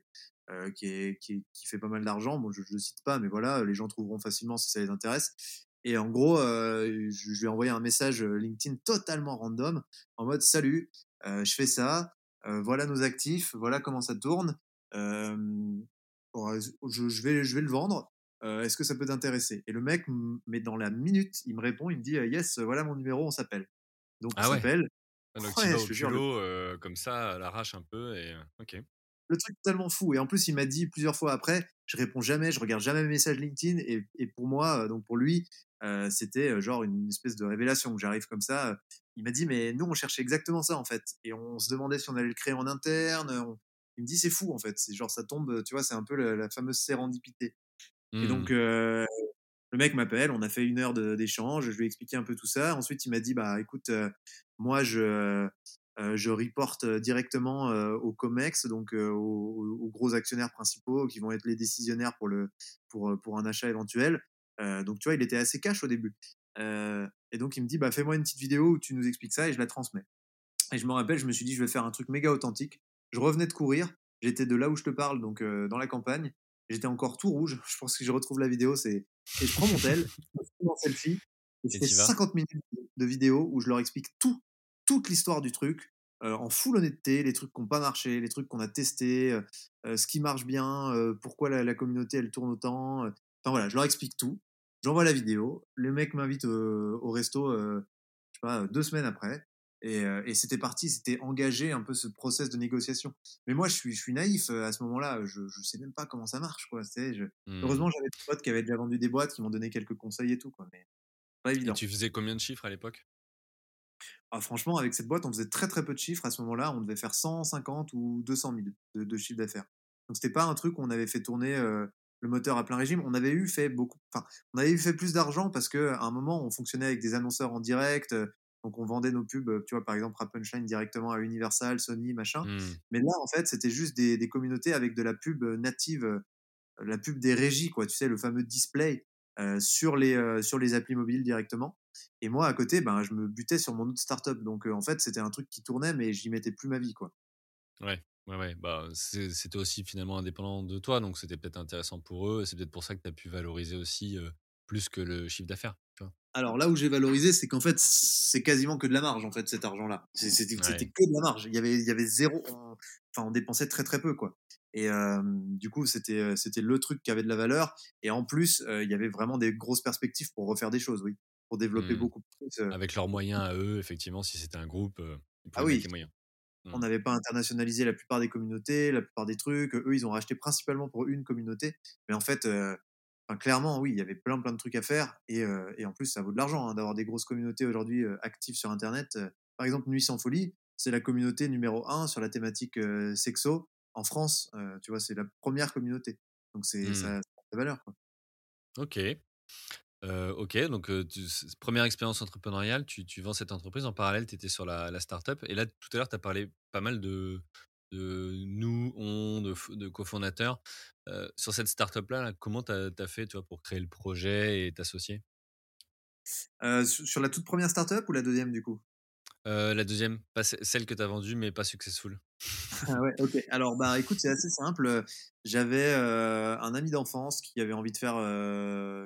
qui, est, qui, qui, fait pas mal d'argent. Bon, je ne le cite pas, mais voilà, les gens trouveront facilement si ça les intéresse. Et en gros, je, je, lui ai envoyé un message LinkedIn totalement random en mode Salut, je fais ça, voilà nos actifs, voilà comment ça tourne. je, je, vais, je vais le vendre. Euh, est-ce que ça peut t'intéresser? Et le mec, mais dans la minute, il me répond, il me dit, yes, voilà mon numéro, on s'appelle. Donc ah on s'appelle. Donc ouais, tu vas au euh, comme ça, à l'arrache un peu, et ok. Le truc tellement fou. Et en plus, il m'a dit plusieurs fois après, je réponds jamais, je regarde jamais mes messages LinkedIn. Et, et pour moi, euh, donc pour lui, c'était genre une espèce de révélation. J'arrive comme ça. il m'a dit, mais nous, on cherchait exactement ça, en fait. Et on se demandait si on allait le créer en interne. Il me dit, c'est fou, en fait. C'est genre, ça tombe, tu vois, c'est un peu la, la fameuse sérendipité. Et donc, mmh. le mec m'appelle, on a fait une heure d'échange, je lui ai expliqué un peu tout ça. Ensuite, il m'a dit, bah écoute, moi, je, je reporte directement au COMEX, donc aux, gros actionnaires principaux qui vont être les décisionnaires pour, le, pour, pour un achat éventuel. donc, tu vois, il était assez cash au début. et donc, il me dit, bah fais-moi une petite vidéo où tu nous expliques ça et je la transmets. Et je me rappelle, je me suis dit, je vais faire un truc méga authentique. Je revenais de courir, j'étais de là où je te parle, donc dans la campagne. J'étais encore tout rouge. Je pense que je retrouve la vidéo. C'est et je prends mon tel, je mon selfie, et je fais 50 minutes de vidéo où je leur explique tout, toute l'histoire du truc, euh, en full honnêteté, les trucs qui n'ont pas marché, les trucs qu'on a testés, euh, ce qui marche bien, pourquoi la, communauté elle tourne autant. Enfin voilà, je leur explique tout. J'envoie la vidéo. Le mec m'invite au resto, je sais pas, deux semaines après. Et, c'était parti, c'était engagé un peu ce process de négociation. Mais moi, je suis, je suis naïf à ce moment-là. Je ne sais même pas comment ça marche. Quoi. Je... Mmh. Heureusement, j'avais des potes qui avaient déjà vendu des boîtes, qui m'ont donné quelques conseils et tout. Quoi. Mais pas évident. Et tu faisais combien de chiffres à l'époque? Ah, Franchement, avec cette boîte, on faisait très très peu de chiffres. À ce moment-là, on devait faire 150 ou 200 000 de, de chiffre d'affaires. Donc, c'était pas un truc où on avait fait tourner euh, le moteur à plein régime. On avait eu fait beaucoup, enfin, on avait eu fait plus d'argent parce qu'à un moment, on fonctionnait avec des annonceurs en direct. Donc on vendait nos pubs, tu vois, par exemple à Punchline directement à Universal, Sony, machin. Mmh. Mais là, en fait, c'était juste des, communautés avec de la pub native, la pub des régies, quoi. Tu sais, le fameux display sur les sur les applis mobiles directement. Et moi, à côté, ben, je me butais sur mon autre startup. Donc en fait, c'était un truc qui tournait, mais j'y mettais plus ma vie, quoi. Ouais. Ouais, ouais, bah, c'était aussi finalement indépendant de toi, donc c'était peut-être intéressant pour eux. C'est peut-être pour ça que tu as pu valoriser aussi plus que le chiffre d'affaires. Alors là où j'ai valorisé, c'est qu'en fait, c'est quasiment que de la marge, en fait, cet argent-là. C'était que de la marge. Il y avait, il y avait zéro. enfin, on dépensait très très peu, quoi. Et du coup, c'était c'était le truc qui avait de la valeur. Et en plus, il y avait vraiment des grosses perspectives pour refaire des choses, oui, pour développer mmh. beaucoup plus. Avec leurs moyens à eux, effectivement, si c'était un groupe, ils ah oui. les moyens. On mmh. n'avait pas internationalisé la plupart des communautés, la plupart des trucs. Eux, ils ont racheté principalement pour une communauté. Mais en fait, clairement, oui, il y avait plein plein de trucs à faire et, euh, et en plus, ça vaut de l'argent hein, d'avoir des grosses communautés aujourd'hui euh, actives sur Internet. Par exemple, Nuit sans folie, c'est la communauté numéro un sur la thématique sexo en France. tu vois, c'est la première communauté. Donc c'est ça, ça a de valeur. Quoi. Ok. Ok, donc première expérience entrepreneuriale, tu, tu, vends cette entreprise. En parallèle, tu étais sur la, la startup. Et là, tout à l'heure, tu as parlé pas mal de, de nous, on, de, cofondateurs. sur cette startup-là, comment tu as, fait pour créer le projet et t'associer? Sur la toute première startup ou la deuxième du coup? La deuxième, pas celle que tu as vendue mais pas successful. ah ouais, ok. Alors, bah écoute, c'est assez simple. J'avais un ami d'enfance qui avait envie de faire,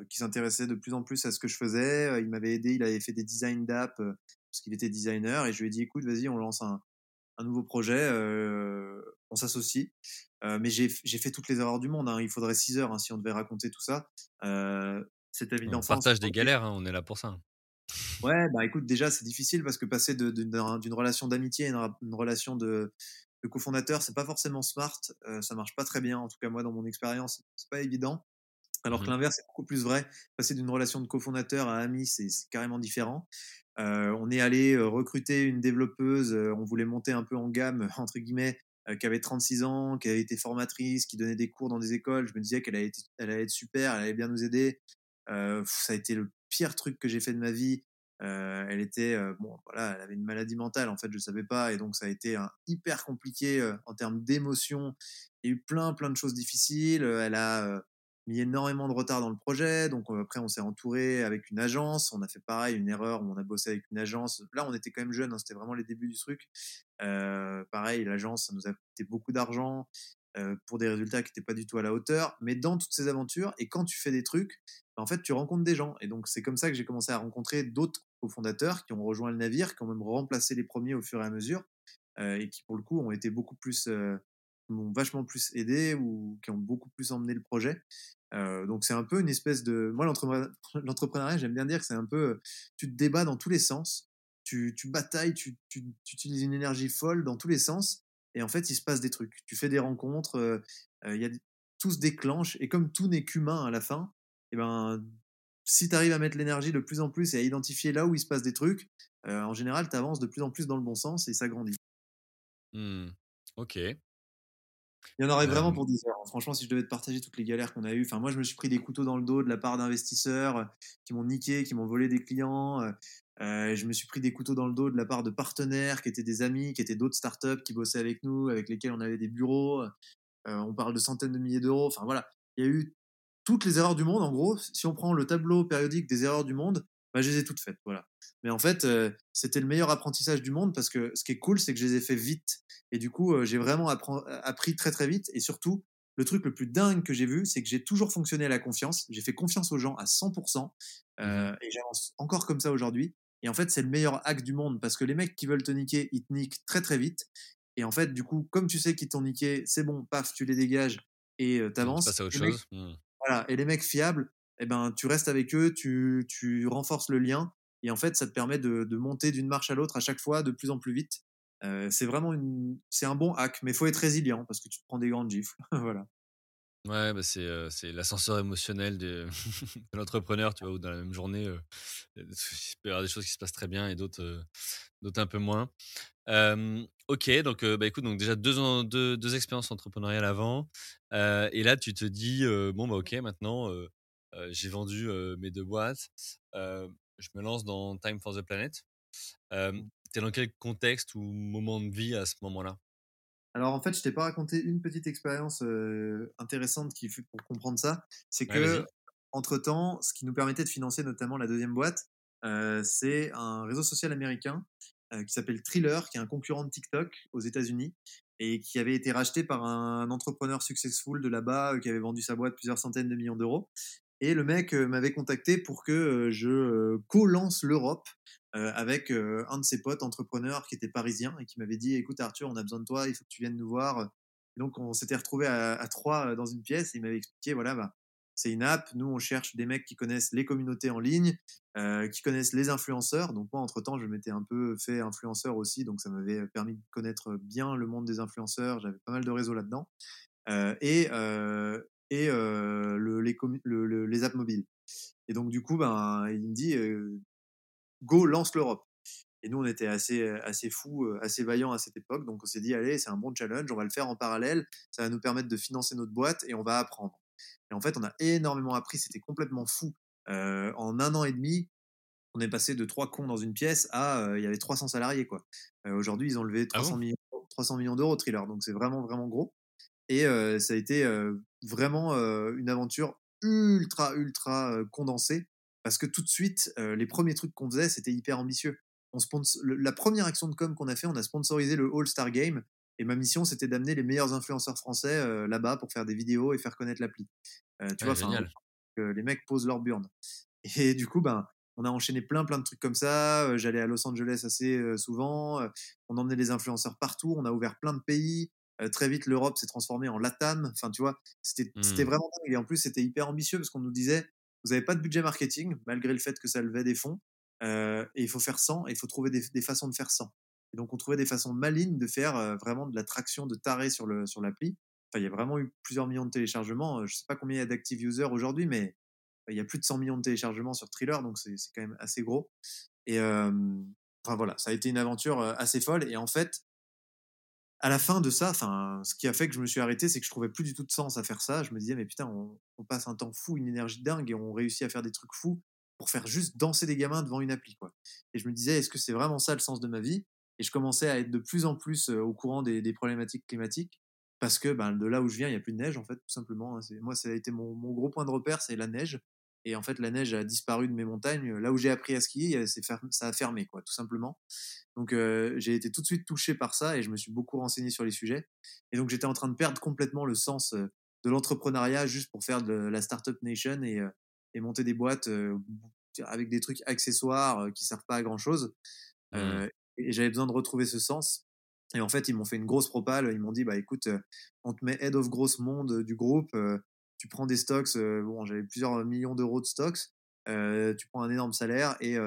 qui s'intéressait de plus en plus à ce que je faisais. Il m'avait aidé, il avait fait des designs d'app parce qu'il était designer et je lui ai dit écoute, vas-y, on lance un, un nouveau projet, euh, on s'associe. Euh, mais j'ai fait toutes les erreurs du monde. Hein. Il faudrait 6 heures hein, si on devait raconter tout ça. Euh, c'est évident. On partage des galères, hein, on est là pour ça. Ouais, bah écoute, déjà c'est difficile parce que passer d'une relation d'amitié à une, relation de, de cofondateur, c'est pas forcément smart. ça marche pas très bien. En tout cas, moi, dans mon expérience, c'est pas évident. Alors que mmh l'inverse est beaucoup plus vrai. Passer d'une relation de cofondateur à ami, c'est carrément différent. Euh, on est allé euh, recruter une développeuse, euh, on voulait monter un peu en gamme, entre guillemets, qui avait 36 ans, qui avait été formatrice, qui donnait des cours dans des écoles. Je me disais qu'elle allait, allait, être super, elle allait bien nous aider. ça a été le pire truc que j'ai fait de ma vie. elle était, bon, voilà, elle avait une maladie mentale, en fait, je savais pas. Et donc, ça a été hyper compliqué en termes d'émotions. Il y a eu plein, plein de choses difficiles. Elle a mis énormément de retard dans le projet. Donc après, on s'est entouré avec une agence. On a fait pareil, une erreur on a bossé avec une agence. Là, on était quand même jeunes, hein, c'était vraiment les débuts du truc. pareil, l'agence, ça nous a coûté beaucoup d'argent. pour des résultats qui n'étaient pas du tout à la hauteur. Mais dans toutes ces aventures, et quand tu fais des trucs, en fait, tu rencontres des gens. Et donc, c'est comme ça que j'ai commencé à rencontrer d'autres cofondateurs qui ont rejoint le navire, qui ont même remplacé les premiers au fur et à mesure, et qui, pour le coup, ont été beaucoup plus, m'ont vachement plus aidé ou qui ont beaucoup plus emmené le projet. donc, c'est un peu une espèce de. Moi, l'entrepreneuriat, j'aime bien dire que c'est un peu. Tu te débats dans tous les sens, tu, tu batailles, tu, tu, tu, utilises une énergie folle dans tous les sens, et en fait, il se passe des trucs. Tu fais des rencontres, il y a tout se déclenche, et comme tout n'est qu'humain à la fin, et ben, si tu arrives à mettre l'énergie de plus en plus et à identifier là où il se passe des trucs, en général, tu avances de plus en plus dans le bon sens et ça grandit. Mmh. Ok. Il y en aurait vraiment pour 10 heures. Hein. Franchement, si je devais te partager toutes les galères qu'on a eues, enfin, moi, je me suis pris des couteaux dans le dos de la part d'investisseurs qui m'ont niqué, qui m'ont volé des clients. je me suis pris des couteaux dans le dos de la part de partenaires qui étaient des amis, qui étaient d'autres startups qui bossaient avec nous, avec lesquels on avait des bureaux. on parle de centaines de milliers d'euros. Enfin, voilà. Il y a eu toutes les erreurs du monde, en gros. Si on prend le tableau périodique des erreurs du monde, bah, je les ai toutes faites. Voilà. Mais en fait, euh, c'était le meilleur apprentissage du monde parce que ce qui est cool, c'est que je les ai fait vite. Et du coup, euh, j'ai vraiment appris très très vite. Et surtout, le truc le plus dingue que j'ai vu, c'est que j'ai toujours fonctionné à la confiance. J'ai fait confiance aux gens à 100%. Euh, mmh et j'avance encore comme ça aujourd'hui. Et en fait, c'est le meilleur hack du monde parce que les mecs qui veulent te niquer, ils te niquent très très vite. Et en fait, du coup, comme tu sais qu'ils t'ont niqué, c'est bon, paf, tu les dégages et t'avances. Tu passes à autre chose. Mmh. Et les mecs fiables, eh ben, tu restes avec eux, tu, tu renforces le lien. Et en fait, ça te permet de, de monter d'une marche à l'autre à chaque fois de plus en plus vite. Euh, c'est vraiment une, c'est un bon hack, mais faut être résilient parce que tu te prends des grandes gifles. voilà. Ouais, bah c'est, c'est l'ascenseur émotionnel de, de l'entrepreneur, tu vois, où dans la même journée, il peut y avoir des choses qui se passent très bien et d'autres, d'autres un peu moins. ok, donc bah écoute, donc déjà deux, deux, deux expériences entrepreneuriales avant, et là tu te dis bon bah ok, maintenant j'ai vendu mes deux boîtes, je me lance dans Time for the Planet. Mmh. T'es dans quel contexte ou moment de vie à ce moment-là? Alors en fait, je t'ai pas raconté une petite expérience intéressante qui fait pour comprendre ça. C'est que entre temps, ce qui nous permettait de financer notamment la deuxième boîte, c'est un réseau social américain qui s'appelle Thriller, qui est un concurrent de TikTok aux États-Unis et qui avait été racheté par un entrepreneur successful de là-bas qui avait vendu sa boîte plusieurs centaines de millions d'euros. Et le mec m'avait contacté pour que je co-lance l'Europe avec un de ses potes entrepreneurs qui était parisien et qui m'avait dit écoute Arthur on a besoin de toi il faut que tu viennes nous voir donc on s'était retrouvé à, trois dans une pièce et il m'avait expliqué voilà bah, c'est une app nous on cherche des mecs qui connaissent les communautés en ligne qui connaissent les influenceurs donc moi entre temps je m'étais un peu fait influenceur aussi donc ça m'avait permis de connaître bien le monde des influenceurs j'avais pas mal de réseaux là-dedans et et le, les, les apps mobiles et donc du coup ben il me dit go, lance l'Europe. Et nous, on était assez, assez fous, assez vaillants à cette époque. Donc, on s'est dit, allez, c'est un bon challenge, on va le faire en parallèle. Ça va nous permettre de financer notre boîte et on va apprendre. Et en fait, on a énormément appris. C'était complètement fou. en un an et demi, on est passé de trois cons dans une pièce à, il y avait 300 salariés, quoi. Aujourd'hui, ils ont levé 300 ah millions, 300 millions d'euros, Thriller. Donc, c'est vraiment, vraiment gros. Et ça a été vraiment une aventure ultra, ultra condensée parce que tout de suite, les premiers trucs qu'on faisait, c'était hyper ambitieux. On la première action de com qu'on a fait, on a sponsorisé le All-Star Game. Et ma mission, c'était d'amener les meilleurs influenceurs français là-bas pour faire des vidéos et faire connaître l'appli. Tu vois, que les mecs posent leur burn. Et du coup, ben, on a enchaîné plein, plein de trucs comme ça. J'allais à Los Angeles assez souvent. on emmenait des influenceurs partout. On a ouvert plein de pays. Très vite, l'Europe s'est transformée en LATAM. Enfin, tu vois, c'était mmh. vraiment dingue. Et en plus, c'était hyper ambitieux parce qu'on nous disait vous n'avez pas de budget marketing, malgré le fait que ça levait des fonds. Euh, et il faut faire sans, et il faut trouver des, façons de faire sans. Et donc, on trouvait des façons malignes de faire euh, vraiment de la traction de taré sur l'appli. Sur enfin, il y a vraiment eu plusieurs millions de téléchargements. Je ne sais pas combien il y a d'active users aujourd'hui, mais il y a plus de 100 millions de téléchargements sur Thriller, donc c'est quand même assez gros. Et enfin voilà, ça a été une aventure assez folle. Et en fait, à la fin de ça, enfin, ce qui a fait que je me suis arrêté, c'est que je trouvais plus du tout de sens à faire ça. Je me disais, mais putain, on, passe un temps fou, une énergie dingue, et on réussit à faire des trucs fous pour faire juste danser des gamins devant une appli, quoi. Et je me disais, est-ce que c'est vraiment ça le sens de ma vie? Et je commençais à être de plus en plus au courant des, problématiques climatiques. parce que ben, de là où je viens, il n'y a plus de neige, en fait, tout simplement. Hein. Moi, ça a été mon, mon gros point de repère, c'est la neige. Et en fait, la neige a disparu de mes montagnes. Là où j'ai appris à skier, ça a fermé, quoi, tout simplement. Donc, j'ai été tout de suite touché par ça et je me suis beaucoup renseigné sur les sujets. Et donc, j'étais en train de perdre complètement le sens de l'entrepreneuriat juste pour faire de la startup nation et, et monter des boîtes avec des trucs accessoires qui servent pas à grand chose. Mmh. et j'avais besoin de retrouver ce sens. Et en fait, ils m'ont fait une grosse propale. Ils m'ont dit, bah écoute, on te met head of gross monde du groupe. Tu prends des stocks. bon, j'avais plusieurs millions d'euros de stocks. tu prends un énorme salaire et,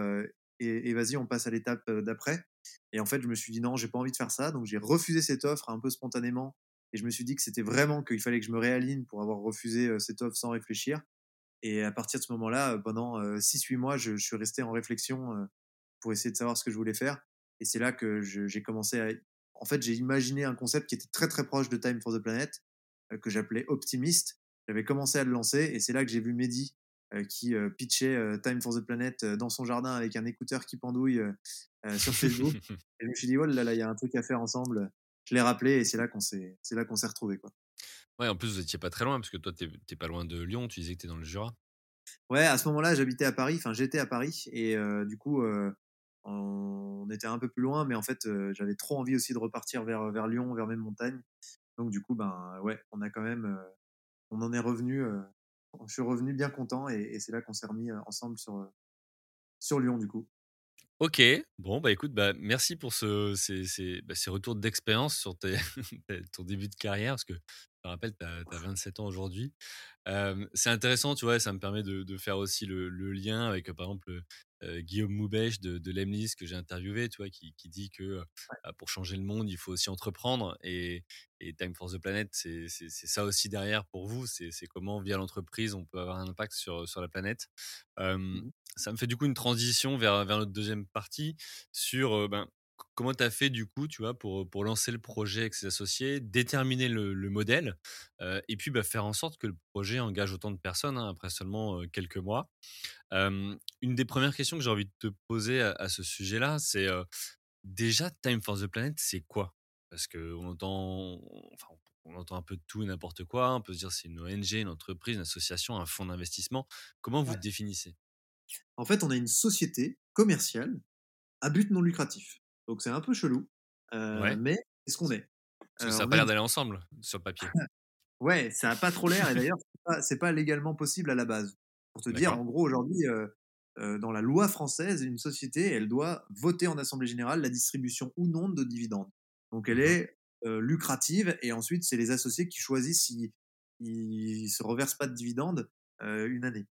et, vas-y, on passe à l'étape d'après. Et en fait, je me suis dit non, j'ai pas envie de faire ça. Donc j'ai refusé cette offre un peu spontanément. Et je me suis dit que c'était vraiment qu'il fallait que je me réaligne pour avoir refusé cette offre sans réfléchir. Et à partir de ce moment-là, pendant 6-8 mois, je, je, suis resté en réflexion pour essayer de savoir ce que je voulais faire. Et c'est là que j'ai commencé à. En fait, j'ai imaginé un concept qui était très très proche de Time for the Planet, que j'appelais Optimist. J'avais commencé à le lancer et c'est là que j'ai vu Mehdi qui pitchait Time for the Planet dans son jardin avec un écouteur qui pendouille sur Facebook. et je me suis dit, oh là là, il y a un truc à faire ensemble. Je l'ai rappelé et c'est là qu'on s'est, c'est là qu'on s'est retrouvés, quoi. Ouais, en plus, vous étiez pas très loin, parce que toi, tu n'es pas loin de Lyon, tu disais que tu es dans le Jura. Ouais, à ce moment-là, j'habitais à Paris, enfin, j'étais à Paris, et du coup, on était un peu plus loin, mais en fait, j'avais trop envie aussi de repartir vers, vers Lyon, vers mes montagnes. Donc, du coup, ben, ouais, on a quand même, on en est revenu, je suis revenu bien content, et, c'est là qu'on s'est remis ensemble sur, sur Lyon, du coup. Ok, bon, bah écoute, bah, merci pour ce, ces, ces, bah, ces retours d'expérience sur tes, ton début de carrière, parce que je rappelle, tu as, 27 ans aujourd'hui. c'est intéressant, tu vois, ça me permet de, de faire aussi le, le, lien avec, par exemple, Guillaume Moubèche de, de Lemnis que j'ai interviewé, tu vois, qui, qui dit que bah, pour changer le monde, il faut aussi entreprendre. Et, et Time for the Planet, c'est ça aussi derrière pour vous. C'est comment, via l'entreprise, on peut avoir un impact sur, sur la planète. Mmh ça me fait du coup une transition vers, vers notre deuxième partie sur ben, comment tu as fait du coup, tu vois, pour, pour lancer le projet avec ses associés, déterminer le, modèle et puis bah, faire en sorte que le projet engage autant de personnes hein, après seulement quelques mois. une des premières questions que j'ai envie de te poser à, ce sujet-là, c'est déjà Time for the Planet, c'est quoi? Parce qu'on entend, enfin, on entend un peu de tout et n'importe quoi. On peut se dire c'est une ONG, une entreprise, une association, un fonds d'investissement. Comment vous définissez? En fait, on a une société commerciale à but non lucratif. Donc c'est un peu chelou, euh, mais c'est ce qu'on est. ça n'a pas l'air d'aller ensemble sur le papier. ouais, ça n'a pas trop l'air, et d'ailleurs, c'est pas, pas légalement possible à la base. Pour te dire, en gros, aujourd'hui, euh, euh, dans la loi française, une société, elle doit voter en Assemblée générale la distribution ou non de dividendes. Donc elle est lucrative, et ensuite, c'est les associés qui choisissent s'ils ne se reversent pas de dividendes une année.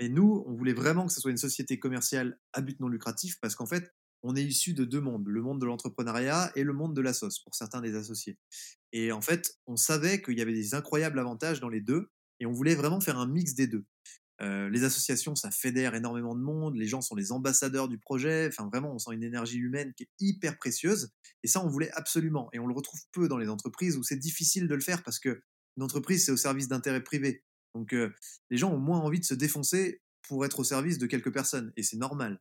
Mais nous, on voulait vraiment que ce soit une société commerciale à but non lucratif parce qu'en fait, on est issu de deux mondes, le monde de l'entrepreneuriat et le monde de la sauce pour certains des associés. Et en fait, on savait qu'il y avait des incroyables avantages dans les deux et on voulait vraiment faire un mix des deux. Euh, les associations, ça fédère énormément de monde, les gens sont les ambassadeurs du projet, enfin vraiment, on sent une énergie humaine qui est hyper précieuse, et ça, on voulait absolument, et on le retrouve peu dans les entreprises où c'est difficile de le faire parce que une entreprise, c'est au service d'intérêts privés. Donc, euh, les gens ont moins envie de se défoncer pour être au service de quelques personnes, et c'est normal.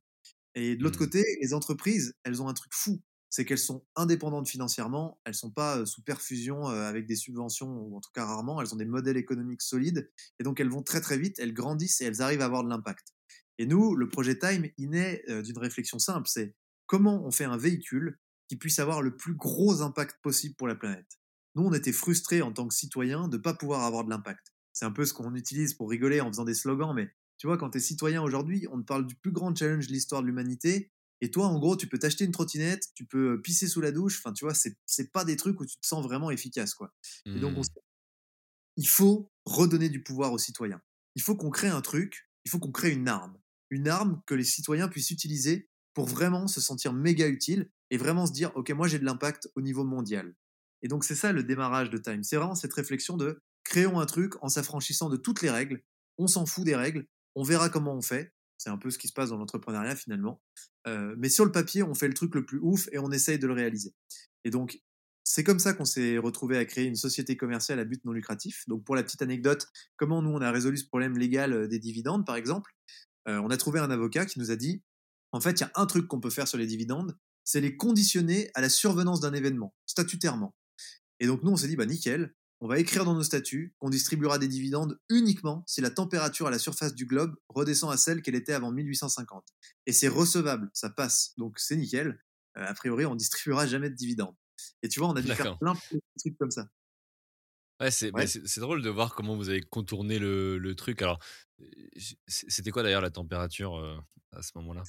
Et de l'autre mmh. côté, les entreprises, elles ont un truc fou, c'est qu'elles sont indépendantes financièrement, elles sont pas sous perfusion avec des subventions, ou en tout cas rarement, elles ont des modèles économiques solides, et donc elles vont très très vite, elles grandissent et elles arrivent à avoir de l'impact. Et nous, le projet Time, il naît d'une réflexion simple, c'est comment on fait un véhicule qui puisse avoir le plus gros impact possible pour la planète. Nous, on était frustrés en tant que citoyens de ne pas pouvoir avoir de l'impact. C'est un peu ce qu'on utilise pour rigoler en faisant des slogans, mais tu vois, quand tu es citoyen aujourd'hui, on te parle du plus grand challenge de l'histoire de l'humanité. Et toi, en gros, tu peux t'acheter une trottinette, tu peux pisser sous la douche. Enfin, tu vois, c'est, c'est pas des trucs où tu te sens vraiment efficace, quoi. Et donc, mmh. il faut redonner du pouvoir aux citoyens. Il faut qu'on crée un truc, il faut qu'on crée une arme. Une arme que les citoyens puissent utiliser pour vraiment se sentir méga utile et vraiment se dire, OK, moi, j'ai de l'impact au niveau mondial. Et donc, c'est ça le démarrage de Time. C'est vraiment cette réflexion de créons un truc en s'affranchissant de toutes les règles. On s'en fout des règles on verra comment on fait. C'est un peu ce qui se passe dans l'entrepreneuriat finalement. Euh, mais sur le papier, on fait le truc le plus ouf et on essaye de le réaliser. Et donc, c'est comme ça qu'on s'est retrouvé à créer une société commerciale à but non lucratif. Donc, pour la petite anecdote, comment nous, on a résolu ce problème légal euh, des dividendes, par exemple? Euh, On a trouvé un avocat qui nous a dit, en fait, il y a un truc qu'on peut faire sur les dividendes, c'est les conditionner à la survenance d'un événement, statutairement. Et donc nous, on s'est dit, bah nickel, on va écrire dans nos statuts qu'on distribuera des dividendes uniquement si la température à la surface du globe redescend à celle qu'elle était avant 1850. Et c'est recevable, ça passe, donc c'est nickel. Euh, a priori, on distribuera jamais de dividendes. Et tu vois, on a dû faire plein de trucs comme ça. Ouais, c'est drôle de voir comment vous avez contourné le, le truc. Alors, c'était quoi d'ailleurs la température euh, à ce moment-là?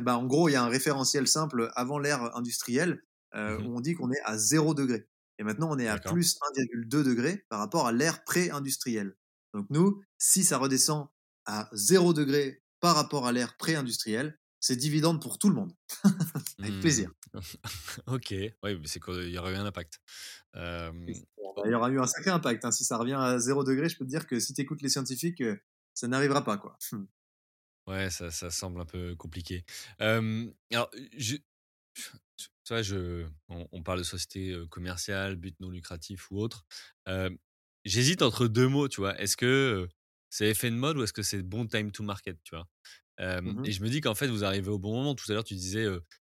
Bah, En gros, il y a un référentiel simple avant l'ère industrielle euh, mmh où on dit qu'on est à 0 degré. Et maintenant, on est à plus 1,2 degré par rapport à l'ère pré-industrielle. Donc nous, si ça redescend à 0 degré par rapport à l'ère pré-industrielle, c'est dividende pour tout le monde. Avec plaisir. Mmh. ok, oui, mais c'est qu'il y aurait eu un impact. Il y aura eu un sacré impact. Hein. Si ça revient à 0 degré, je peux te dire que si tu écoutes les scientifiques, euh, ça n'arrivera pas. quoi. ouais, ça, ça, semble un peu compliqué. alors, je, tu vois, je, on, parle de société commerciale, but non lucratif ou autre. J'hésite entre deux mots, tu vois. Est-ce que c'est effet de mode ou est-ce que c'est bon time to market, tu vois? Mmh Et je me dis qu'en fait, vous arrivez au bon moment. Tout à l'heure, tu disais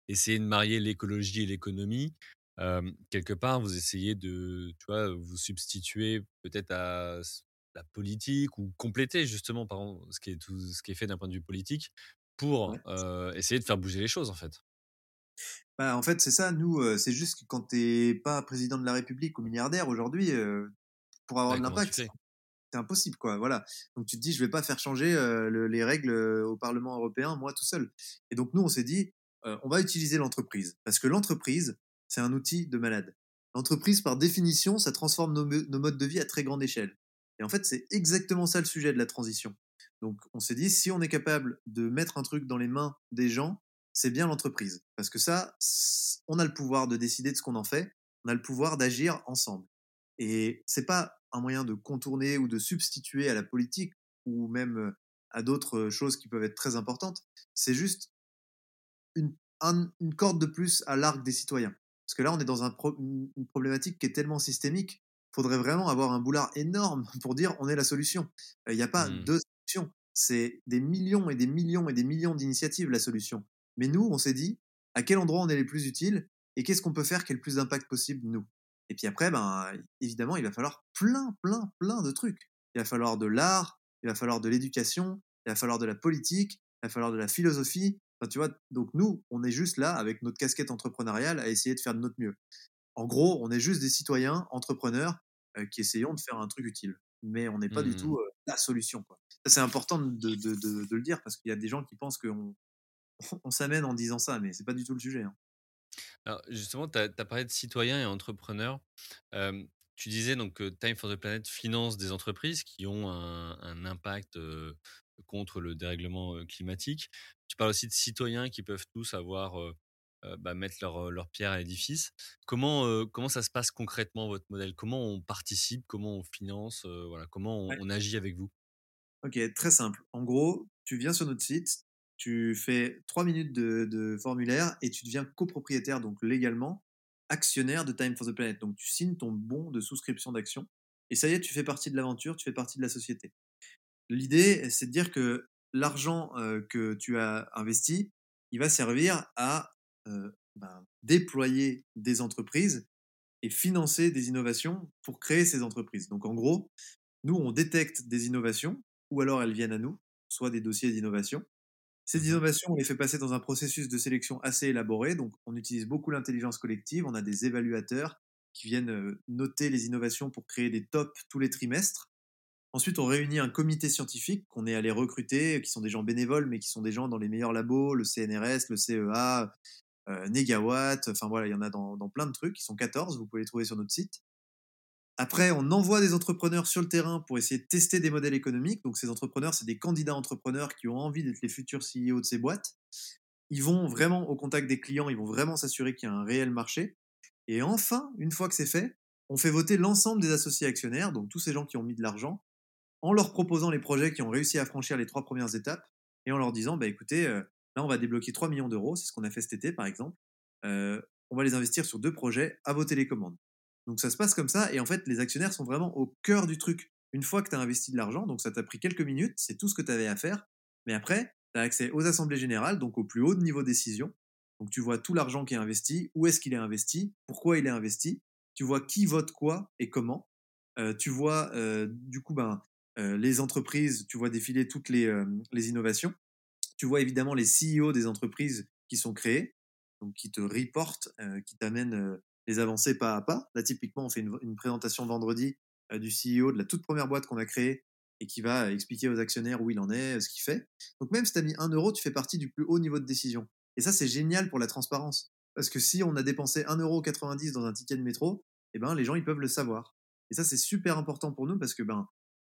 essayer de marier l'écologie et l'économie. quelque part, vous essayez de, tu vois, vous substituer peut-être à la politique ou compléter justement par ce qui est tout ce qui est fait d'un point de vue politique pour essayer de faire bouger les choses en fait. Bah, en fait, c'est ça. Nous, c'est juste que quand t'es pas président de la République ou milliardaire aujourd'hui, pour avoir de l'impact, c'est impossible, quoi. Voilà. Donc tu te dis, je vais pas faire changer les règles au Parlement européen, moi tout seul. Et donc nous, on s'est dit, on va utiliser l'entreprise parce que l'entreprise, c'est un outil de malade. L'entreprise, par définition, ça transforme nos, nos modes de vie à très grande échelle. Et en fait, c'est exactement ça le sujet de la transition. Donc on s'est dit, si on est capable de mettre un truc dans les mains des gens, c'est bien l'entreprise. Parce que ça, on a le pouvoir de décider de ce qu'on en fait, on a le pouvoir d'agir ensemble. Et c'est pas un moyen de contourner ou de substituer à la politique ou même à d'autres choses qui peuvent être très importantes. C'est juste une, une, corde de plus à l'arc des citoyens. Parce que là, on est dans un une problématique qui est tellement systémique, il faudrait vraiment avoir un boulard énorme pour dire on est la solution. Il n'y a pas mmh. deux solutions. C'est des millions et des millions et des millions d'initiatives la solution. Mais nous, on s'est dit, à quel endroit on est les plus utiles et qu'est-ce qu'on peut faire qui ait le plus d'impact possible, nous? Et puis après, ben, évidemment, il va falloir plein, plein, plein de trucs. Il va falloir de l'art, il va falloir de l'éducation, il va falloir de la politique, il va falloir de la philosophie. Enfin, tu vois, donc nous, on est juste là avec notre casquette entrepreneuriale à essayer de faire de notre mieux. En gros, on est juste des citoyens entrepreneurs euh, qui essayons de faire un truc utile. Mais on n'est pas du mmh. tout euh, la solution. Quoi. c'est important de, de, de, de, le dire parce qu'il y a des gens qui pensent qu'on on s'amène en disant ça, mais c'est pas du tout le sujet. Hein. Alors justement, tu as, parlé de citoyens et entrepreneurs. tu disais donc que Time for the Planet finance des entreprises qui ont un, impact contre le dérèglement climatique. Tu parles aussi de citoyens qui peuvent tous avoir bah, mettre leur, leur, pierre à l'édifice. Comment, comment ça se passe concrètement votre modèle? Comment on participe? Comment on finance? Voilà, comment on, agit avec vous? Ok, très simple. En gros, tu viens sur notre site, tu fais trois minutes de, formulaire et tu deviens copropriétaire, donc légalement, actionnaire de Time for the Planet. Donc tu signes ton bon de souscription d'action et ça y est, tu fais partie de l'aventure, tu fais partie de la société. L'idée, c'est de dire que l'argent euh, que tu as investi, il va servir à euh, ben, déployer des entreprises et financer des innovations pour créer ces entreprises. Donc en gros, nous, on détecte des innovations, ou alors elles viennent à nous, soit des dossiers d'innovation, ces innovations, on les fait passer dans un processus de sélection assez élaboré. Donc, on utilise beaucoup l'intelligence collective. On a des évaluateurs qui viennent noter les innovations pour créer des tops tous les trimestres. Ensuite, on réunit un comité scientifique qu'on est allé recruter, qui sont des gens bénévoles, mais qui sont des gens dans les meilleurs labos, le CNRS, le CEA, Negawatt, enfin voilà, il y en a dans, dans, plein de trucs, ils sont 14, vous pouvez les trouver sur notre site. Après, on envoie des entrepreneurs sur le terrain pour essayer de tester des modèles économiques. Donc, ces entrepreneurs, c'est des candidats entrepreneurs qui ont envie d'être les futurs CEO de ces boîtes. Ils vont vraiment au contact des clients, ils vont vraiment s'assurer qu'il y a un réel marché. Et enfin, une fois que c'est fait, on fait voter l'ensemble des associés actionnaires, donc tous ces gens qui ont mis de l'argent, en leur proposant les projets qui ont réussi à franchir les trois premières étapes et en leur disant, bah écoutez, euh, là on va débloquer 3 millions d'euros, c'est ce qu'on a fait cet été par exemple. Euh, on va les investir sur deux projets à vos télécommandes. Donc ça se passe comme ça, et en fait, les actionnaires sont vraiment au cœur du truc. Une fois que tu as investi de l'argent, donc ça t'a pris quelques minutes, c'est tout ce que tu avais à faire, mais après, tu as accès aux assemblées générales, donc au plus haut niveau décision. Donc tu vois tout l'argent qui est investi, où est-ce qu'il est investi, pourquoi il est investi, tu vois qui vote quoi et comment. tu vois, du coup, ben, les entreprises, tu vois défiler toutes les, les innovations. Tu vois évidemment les CEO des entreprises qui sont créées, donc qui te reportent, qui t'amènent les avancées pas à pas. Là, typiquement, on fait une, présentation vendredi du CEO de la toute première boîte qu'on a créée et qui va expliquer aux actionnaires où il en est, ce qu'il fait. Donc même si tu as mis 1 euro, tu fais partie du plus haut niveau de décision. Et ça, c'est génial pour la transparence. Parce que si on a dépensé 1,90€ dans un ticket de métro, eh ben, les gens, ils peuvent le savoir. Et ça, c'est super important pour nous parce que ben,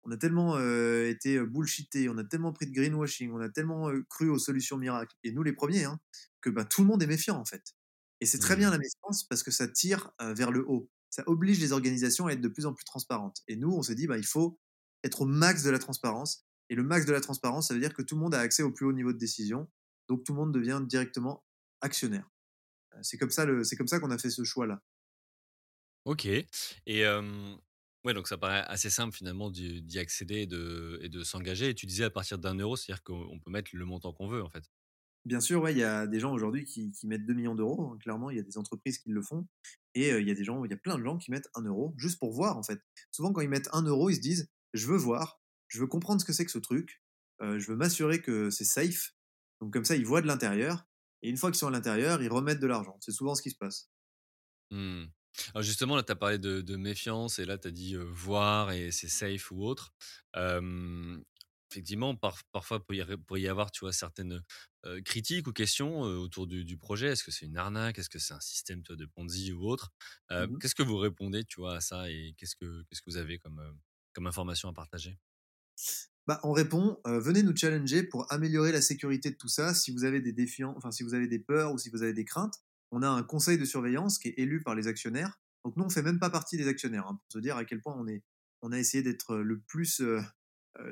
on a tellement euh, été bullshité, on a tellement pris de greenwashing, on a tellement euh, cru aux solutions miracles, et nous les premiers, hein, que ben, tout le monde est méfiant en fait. Et c'est très bien mmh. la méfiance parce que ça tire euh, vers le haut. Ça oblige les organisations à être de plus en plus transparentes. Et nous, on s'est dit, bah, il faut être au max de la transparence. Et le max de la transparence, ça veut dire que tout le monde a accès au plus haut niveau de décision. Donc tout le monde devient directement actionnaire. C'est comme ça, c'est comme ça qu'on a fait ce choix-là. Ok. Et ouais, donc ça paraît assez simple finalement d'y accéder et de, et de s'engager. Et tu disais à partir d'un euro, c'est-à-dire qu'on peut mettre le montant qu'on veut en fait. Bien sûr, ouais, il y a des gens aujourd'hui qui, mettent 2 millions d'euros. Hein, clairement, il y a des entreprises qui le font. Et il y a des gens, il y a plein de gens qui mettent 1 euro juste pour voir, en fait. Souvent, quand ils mettent 1 euro, ils se disent Je veux voir, je veux comprendre ce que c'est que ce truc, je veux m'assurer que c'est safe. Donc, comme ça, ils voient de l'intérieur. Et une fois qu'ils sont à l'intérieur, ils remettent de l'argent. C'est souvent ce qui se passe. Mmh. Justement, là, tu as parlé de, méfiance et là, tu as dit voir et c'est safe ou autre effectivement, parfois, pour y, pour y avoir tu vois, certaines critiques ou questions autour du, projet? Est-ce que c'est une arnaque? Est-ce que c'est un système de Ponzi ou autre? Mmh Qu'est-ce que vous répondez tu vois, à ça et qu'est-ce que, qu'est-ce que vous avez comme, comme information à partager? Bah, on répond, venez nous challenger pour améliorer la sécurité de tout ça. Si vous avez des défiants, enfin si vous avez des peurs ou si vous avez des craintes, on a un conseil de surveillance qui est élu par les actionnaires. Donc nous, on fait même pas partie des actionnaires, hein, pour se dire à quel point on est, on a essayé d'être le plus euh,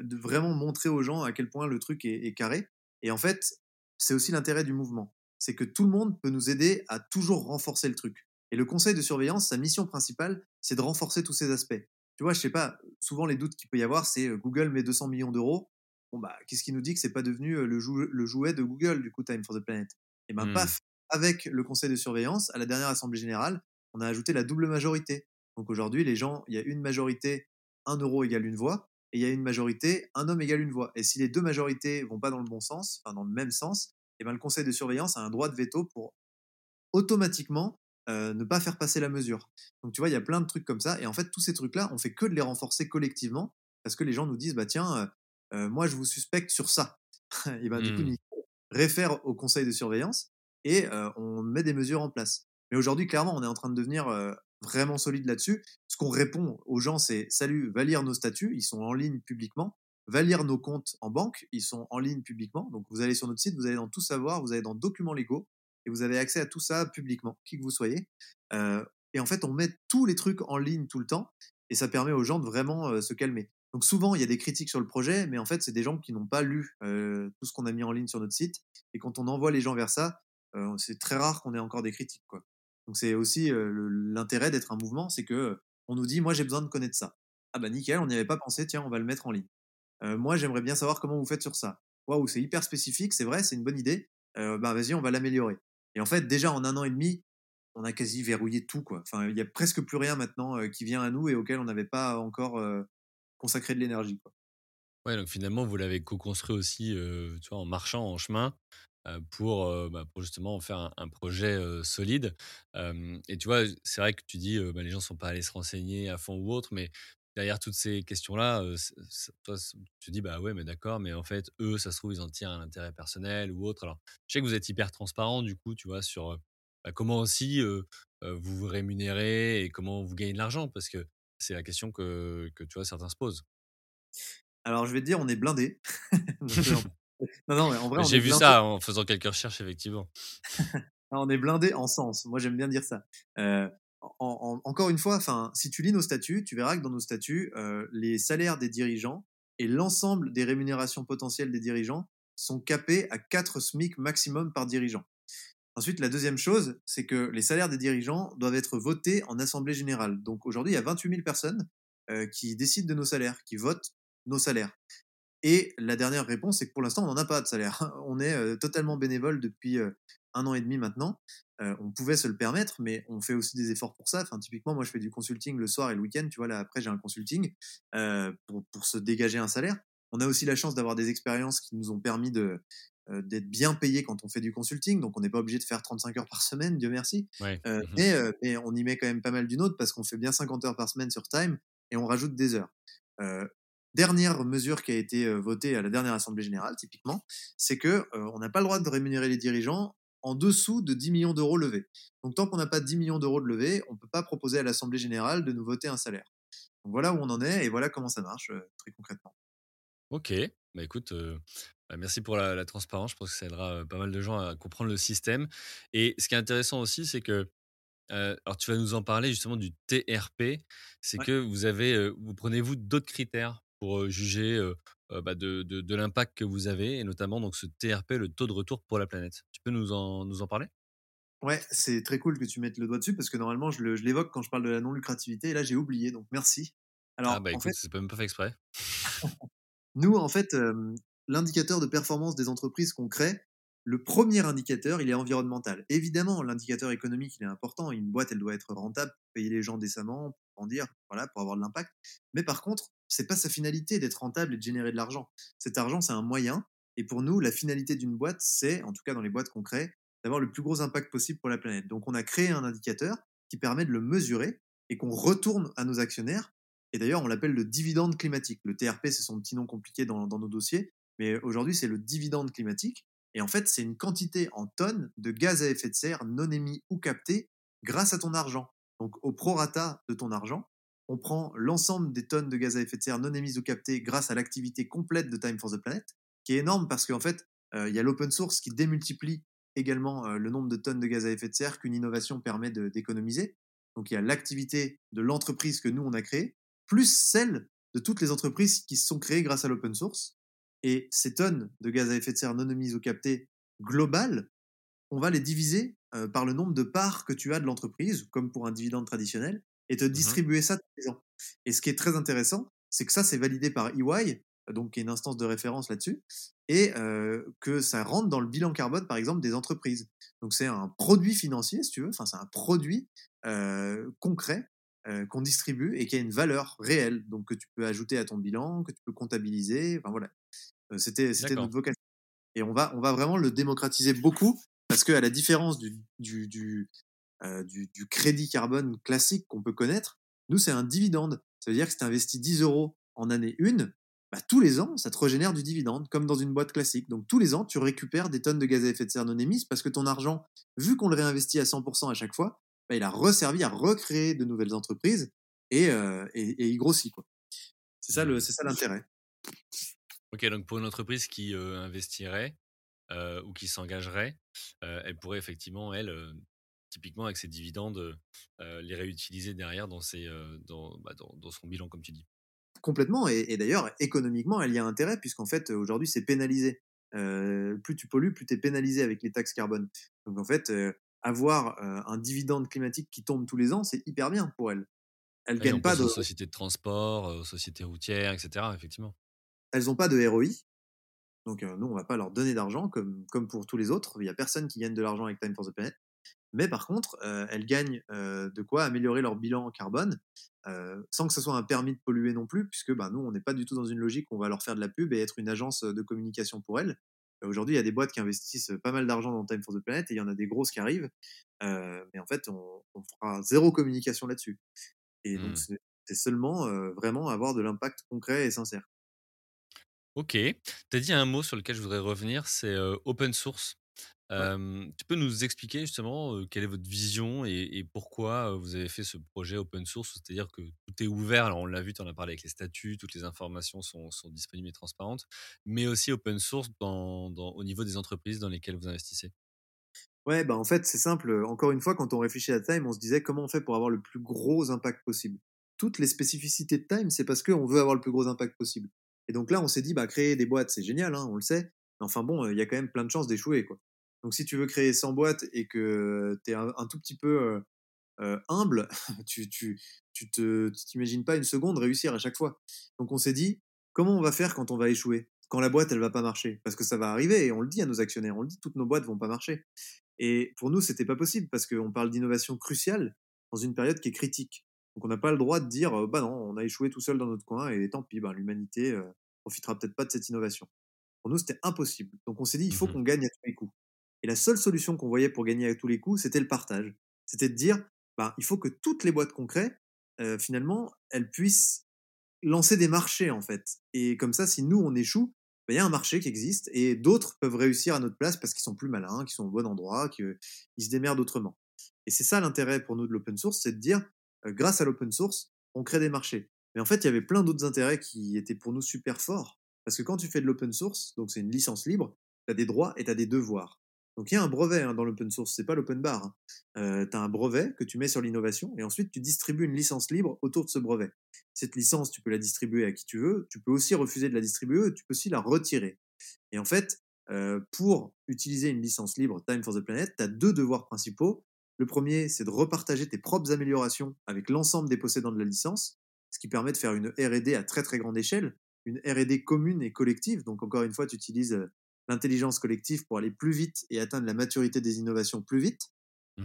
de vraiment montrer aux gens à quel point le truc est, carré. Et en fait, c'est aussi l'intérêt du mouvement. C'est que tout le monde peut nous aider à toujours renforcer le truc. Et le conseil de surveillance, sa mission principale, c'est de renforcer tous ces aspects. Tu vois, je sais pas, souvent les doutes qu'il peut y avoir, c'est euh, Google met 200 millions d'euros. Bon, bah, qu'est-ce qui nous dit que c'est pas devenu euh, le, le, jouet de Google, du coup, Time for the Planet? Et ben, mmh. paf, avec le conseil de surveillance, à la dernière assemblée générale, on a ajouté la double majorité. Donc aujourd'hui, les gens, il y a une majorité, un euro égale une voix et il y a une majorité, un homme égale une voix. Et si les deux majorités vont pas dans le bon sens, enfin dans le même sens, et eh ben le conseil de surveillance a un droit de veto pour automatiquement euh, ne pas faire passer la mesure. Donc tu vois, il y a plein de trucs comme ça. Et en fait, tous ces trucs-là, on fait que de les renforcer collectivement parce que les gens nous disent, bah tiens, euh, euh, moi je vous suspecte sur ça. et ben du coup, mmh. on réfère au conseil de surveillance et on met des mesures en place. Mais aujourd'hui, clairement, on est en train de devenir vraiment solide là-dessus. Ce qu'on répond aux gens, c'est salut, va lire nos statuts, ils sont en ligne publiquement. Va lire nos comptes en banque, ils sont en ligne publiquement. Donc vous allez sur notre site, vous allez dans tout savoir, vous allez dans documents légaux et vous avez accès à tout ça publiquement, qui que vous soyez. Euh, et en fait, on met tous les trucs en ligne tout le temps et ça permet aux gens de vraiment euh, se calmer. Donc souvent, il y a des critiques sur le projet, mais en fait, c'est des gens qui n'ont pas lu euh, tout ce qu'on a mis en ligne sur notre site. Et quand on envoie les gens vers ça, c'est très rare qu'on ait encore des critiques. Donc c'est aussi l'intérêt d'être un mouvement, c'est que on nous dit moi j'ai besoin de connaître ça. Ah bah nickel, on n'y avait pas pensé, tiens on va le mettre en ligne. moi j'aimerais bien savoir comment vous faites sur ça. Waouh c'est hyper spécifique, c'est vrai, c'est une bonne idée. bah vas-y on va l'améliorer. Et en fait déjà en un an et demi, on a quasi verrouillé tout quoi. Enfin il y a presque plus rien maintenant qui vient à nous et auquel on n'avait pas encore consacré de l'énergie. Ouais, donc finalement, vous l'avez co-construit aussi tu vois, en marchant en chemin pour, bah, pour justement faire un, projet solide. et tu vois, c'est vrai que tu dis bah, les gens ne sont pas allés se renseigner à fond ou autre, mais derrière toutes ces questions-là, tu dis bah ouais, mais d'accord, mais en fait, eux, ça se trouve, ils en tirent un intérêt personnel ou autre. Alors, je sais que vous êtes hyper transparent du coup, tu vois, sur bah, comment aussi vous vous rémunérez et comment vous gagnez de l'argent, parce que c'est la question que, que tu vois certains se posent. Alors, je vais te dire, on est blindé. non, non, en vrai, j'ai vu ça en faisant quelques recherches, effectivement. on est blindé en sens. Moi, j'aime bien dire ça. Euh, encore une fois, enfin, si tu lis nos statuts, tu verras que dans nos statuts, euh, les salaires des dirigeants et l'ensemble des rémunérations potentielles des dirigeants sont capés à 4 SMIC maximum par dirigeant. Ensuite, la deuxième chose, c'est que les salaires des dirigeants doivent être votés en assemblée générale. Donc aujourd'hui, il y a 28 000 personnes euh, qui décident de nos salaires, qui votent nos salaires. Et la dernière réponse, c'est que pour l'instant, on n'en a pas de salaire. On est totalement bénévole depuis un an et demi maintenant. on pouvait se le permettre, mais on fait aussi des efforts pour ça. Enfin, typiquement, moi, je fais du consulting le soir et le week-end. Tu vois, là, après, j'ai un consulting pour, pour, se dégager un salaire. On a aussi la chance d'avoir des expériences qui nous ont permis de, d'être bien payé quand on fait du consulting, donc on n'est pas obligé de faire 35 heures par semaine, Dieu merci. Ouais. Euh, Mhm. mais, euh, mais on y met quand même pas mal d'une autre parce qu'on fait bien 50 heures par semaine sur Time et on rajoute des heures. Dernière mesure qui a été euh, votée à la dernière assemblée générale, typiquement, c'est que euh, on n'a pas le droit de rémunérer les dirigeants en dessous de 10 millions d'euros levés. Donc tant qu'on n'a pas 10 millions d'euros de levés, on ne peut pas proposer à l'assemblée générale de nous voter un salaire. Donc voilà où on en est et voilà comment ça marche euh, très concrètement. Ok, bah écoute, euh, bah, merci pour la, la transparence. Je pense que ça aidera euh, pas mal de gens à comprendre le système. Et ce qui est intéressant aussi, c'est que, euh, alors tu vas nous en parler justement du TRP, c'est Ouais. que vous avez, euh, vous prenez-vous d'autres critères pour juger euh, bah, de, de- de l'impact que vous avez, et notamment donc ce TRP, le taux de retour pour la planète. Tu peux nous en, nous en parler? Ouais, c'est très cool que tu mettes le doigt dessus parce que normalement je l'évoque quand je parle de la non-lucrativité et là j'ai oublié, donc merci. Alors Ah bah en écoute, fait, c'est pas même pas fait exprès. nous en fait, euh, l'indicateur de performance des entreprises qu'on crée, le premier indicateur, il est environnemental. Évidemment, l'indicateur économique, il est important. Une boîte, elle doit être rentable, payer les gens décemment, pour avoir de l'impact. Mais par contre, c'est pas sa finalité d'être rentable et de générer de l'argent. Cet argent, c'est un moyen. Et pour nous, la finalité d'une boîte, c'est, en tout cas dans les boîtes qu'on crée, d'avoir le plus gros impact possible pour la planète. Donc on a créé un indicateur qui permet de le mesurer et qu'on retourne à nos actionnaires. Et d'ailleurs, on l'appelle le dividende climatique. Le TRP, c'est son petit nom compliqué dans, dans nos dossiers, mais aujourd'hui, c'est le dividende climatique. Et en fait, c'est une quantité en tonnes de gaz à effet de serre non émis ou captés grâce à ton argent. Donc au prorata de ton argent, on prend l'ensemble des tonnes de gaz à effet de serre non émises ou captées grâce à l'activité complète de Time for the Planet, qui est énorme parce qu'en fait, euh, il y a l'open source qui démultiplie également euh, le nombre de tonnes de gaz à effet de serre qu'une innovation permet d'économiser. Donc il y a l'activité de l'entreprise que nous, on a créée, plus celle de toutes les entreprises qui se sont créées grâce à l'open source. Et ces tonnes de gaz à effet de serre non émises ou captées globales, on va les diviser euh, par le nombre de parts que tu as de l'entreprise, comme pour un dividende traditionnel, et te distribuer ça tous les ans. Et ce qui est très intéressant, c'est que ça, c'est validé par EY, donc qui est une instance de référence là-dessus, et euh, que ça rentre dans le bilan carbone, par exemple, des entreprises. Donc c'est un produit financier, si tu veux, enfin c'est un produit euh, concret euh, qu'on distribue et qui a une valeur réelle, donc que tu peux ajouter à ton bilan, que tu peux comptabiliser, enfin voilà. C'était c'était notre vocation. Et on va, on va vraiment le démocratiser beaucoup parce que à la différence du, du, du, euh, du, du crédit carbone classique qu'on peut connaître, nous, c'est un dividende. Ça veut dire que si tu investis 10 euros en année 1, bah, tous les ans, ça te régénère du dividende, comme dans une boîte classique. Donc tous les ans, tu récupères des tonnes de gaz à effet de serre non émises parce que ton argent, vu qu'on le réinvestit à 100% à chaque fois, bah, il a resservi à recréer de nouvelles entreprises et, euh, et, et il grossit. quoi. C'est ça le- c'est ça l'intérêt. Ok, donc pour une entreprise qui euh, investirait euh, ou qui s'engagerait, euh, elle pourrait effectivement, elle, euh, typiquement avec ses dividendes, euh, les réutiliser derrière dans, ses, dans, bah, dans, dans son bilan, comme tu dis. Complètement. Et, et d'ailleurs, économiquement, elle y a intérêt, puisqu'en fait, aujourd'hui, c'est pénalisé. Plus tu pollues, plus tu es pénalisé avec les taxes carbone. Donc en fait, avoir un dividende climatique qui tombe tous les ans, c'est hyper bien pour elle. On gagnent pas de, aux sociétés de transport, aux sociétés routières, etc. Effectivement. elles ont pas de ROI. Donc euh, nous, on va pas leur donner d'argent comme, comme pour tous les autres. Il y a personne qui gagne de l'argent avec Time for the Planet. Mais par contre, euh, elles gagnent euh, de quoi améliorer leur bilan carbone euh, sans que ce soit un permis de polluer non plus, puisque bah, nous, on n'est pas du tout dans une logique où on va leur faire de la pub et être une agence de communication pour elles. Aujourd'hui, il y a des boîtes qui investissent pas mal d'argent dans Time for the Planet et il y en a des grosses qui arrivent. Mais en fait, on, on fera zéro communication là-dessus. Et donc, Hmm. c'est seulement vraiment avoir de l'impact concret et sincère. Ok. Tu as dit un mot sur lequel je voudrais revenir, c'est euh, open source. Ouais. Tu peux nous expliquer justement euh, quelle est votre vision et, et pourquoi vous avez fait ce projet open source? C'est-à-dire que tout est ouvert, alors on l'a vu, tu en as parlé avec les statuts, toutes les informations sont, sont disponibles et transparentes, mais aussi open source dans, dans- au niveau des entreprises dans lesquelles vous investissez. Ouais, bah en fait, c'est simple. Encore une fois, quand on réfléchit à Time, on se disait comment on fait pour avoir le plus gros impact possible. Toutes les spécificités de Time, c'est parce qu'on veut avoir le plus gros impact possible. Et donc là, on s'est dit, bah, créer des boîtes, c'est génial, hein, on le sait. Mais enfin bon, il y a quand même plein de chances d'échouer, quoi. Donc si tu veux créer 100 boîtes et que tu es un, tout petit peu humble, tu, tu t'imagines pas une seconde réussir à chaque fois. Donc on s'est dit, comment on va faire quand on va échouer? Quand la boîte, elle va pas marcher? Parce que ça va arriver, et on le dit à nos actionnaires, on le dit, toutes nos boîtes vont pas marcher. Et pour nous, c'était pas possible, parce qu'on parle d'innovation cruciale dans une période qui est critique. Donc on n'a pas le droit de dire, bah non, on a échoué tout seul dans notre coin, et tant pis, bah, l'humanité euh, profitera peut-être pas de cette innovation. Pour nous, c'était impossible. Donc on s'est dit, il faut Mmh qu'on gagne à tous les coups. Et la seule solution qu'on voyait pour gagner à tous les coups, c'était le partage. C'était de dire, bah, il faut que toutes les boîtes crée, euh, finalement, elles puissent lancer des marchés, en fait. Et comme ça, si nous, on échoue, bah, il y a un marché qui existe et d'autres peuvent réussir à notre place parce qu'ils sont plus malins, qu'ils sont au bon endroit, qu'ils se démerdent autrement. Et c'est ça l'intérêt pour nous de l'open source, c'est de dire, grâce à l'open source, on crée des marchés. Mais en fait, il y avait plein d'autres intérêts qui étaient pour nous super forts. Parce que quand tu fais de l'open source, donc c'est une licence libre, tu as des droits et tu as des devoirs. Donc il y a un brevet hein, dans l'open source, c'est pas l'open bar. Hein. Euh, tu as un brevet que tu mets sur l'innovation et ensuite tu distribues une licence libre autour de ce brevet. Cette licence, tu peux la distribuer à qui tu veux, tu peux aussi refuser de la distribuer, tu peux aussi la retirer. Et en fait, euh, pour utiliser une licence libre Time for the Planet, tu as deux devoirs principaux. Le premier, c'est de repartager tes propres améliorations avec l'ensemble des possédants de la licence, ce qui permet de faire une R&D à très très grande échelle, une R&D commune et collective. Donc encore une fois, tu utilises euh, l'intelligence collective pour aller plus vite et atteindre la maturité des innovations plus vite.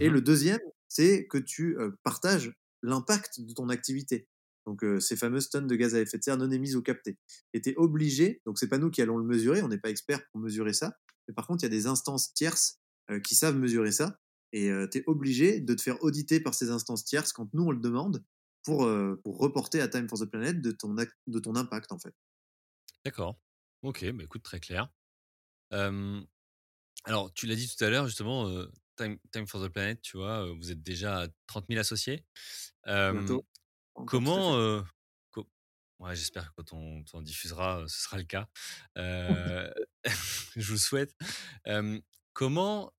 Et Mmh le deuxième, c'est que tu euh, partages l'impact de ton activité. Donc euh, ces fameuses tonnes de gaz à effet de serre non émises ou captées. Et tu es obligé, donc c'est pas nous qui allons le mesurer, on n'est pas experts pour mesurer ça, mais par contre il y a des instances tierces euh, qui savent mesurer ça, et euh, tu es obligé de te faire auditer par ces instances tierces quand nous on le demande pour, euh, pour reporter à Time for the Planet de ton, de ton impact en fait. D'accord. OK, bah, écoute, très clair. Alors tu l'as dit tout à l'heure justement, heu, Time Time for the Planet, tu vois, heu, vous êtes déjà à 30 000 associés. Bientôt, comment, co ouais, j'espère que quand on on diffusera, ce sera le cas. Je vous le souhaite. Comment,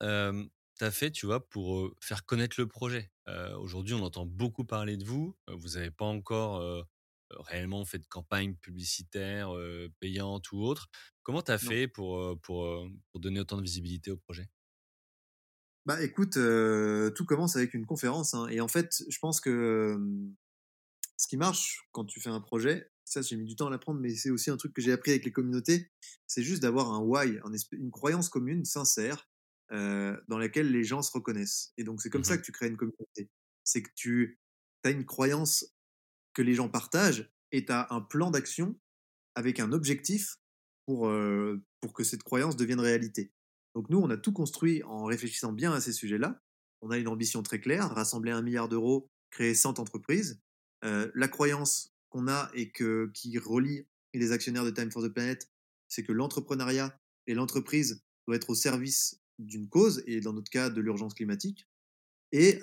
hem, tu as fait, tu vois, pour, faire connaître le projet? Aujourd'hui, on entend beaucoup parler de vous, vous avez pas encore, réellement fait de campagne publicitaire, payante ou autre. Comment tu as Non. fait pour, pour, donner autant de visibilité au projet? Bah écoute, tout commence avec une conférence, hein, et en fait, je pense que ce qui marche quand tu fais un projet, ça j'ai mis du temps à l'apprendre, mais c'est aussi un truc que j'ai appris avec les communautés, c'est juste d'avoir un why, une croyance commune, sincère, euh, dans laquelle les gens se reconnaissent. Et donc c'est comme ça Mmh que tu crées une communauté. C'est que tu as une croyance que les gens partagent et tu as un plan d'action avec un objectif pour, euh, pour que cette croyance devienne réalité. Donc nous, on a tout construit en réfléchissant bien à ces sujets-là. On a une ambition très claire, rassembler un milliard d'euros, créer 100 entreprises. Euh, la croyance qu'on a et que, qui relie les actionnaires de Time for the Planet, c'est que l'entrepreneuriat et l'entreprise doivent être au service d'une cause, et dans notre cas, de l'urgence climatique. Et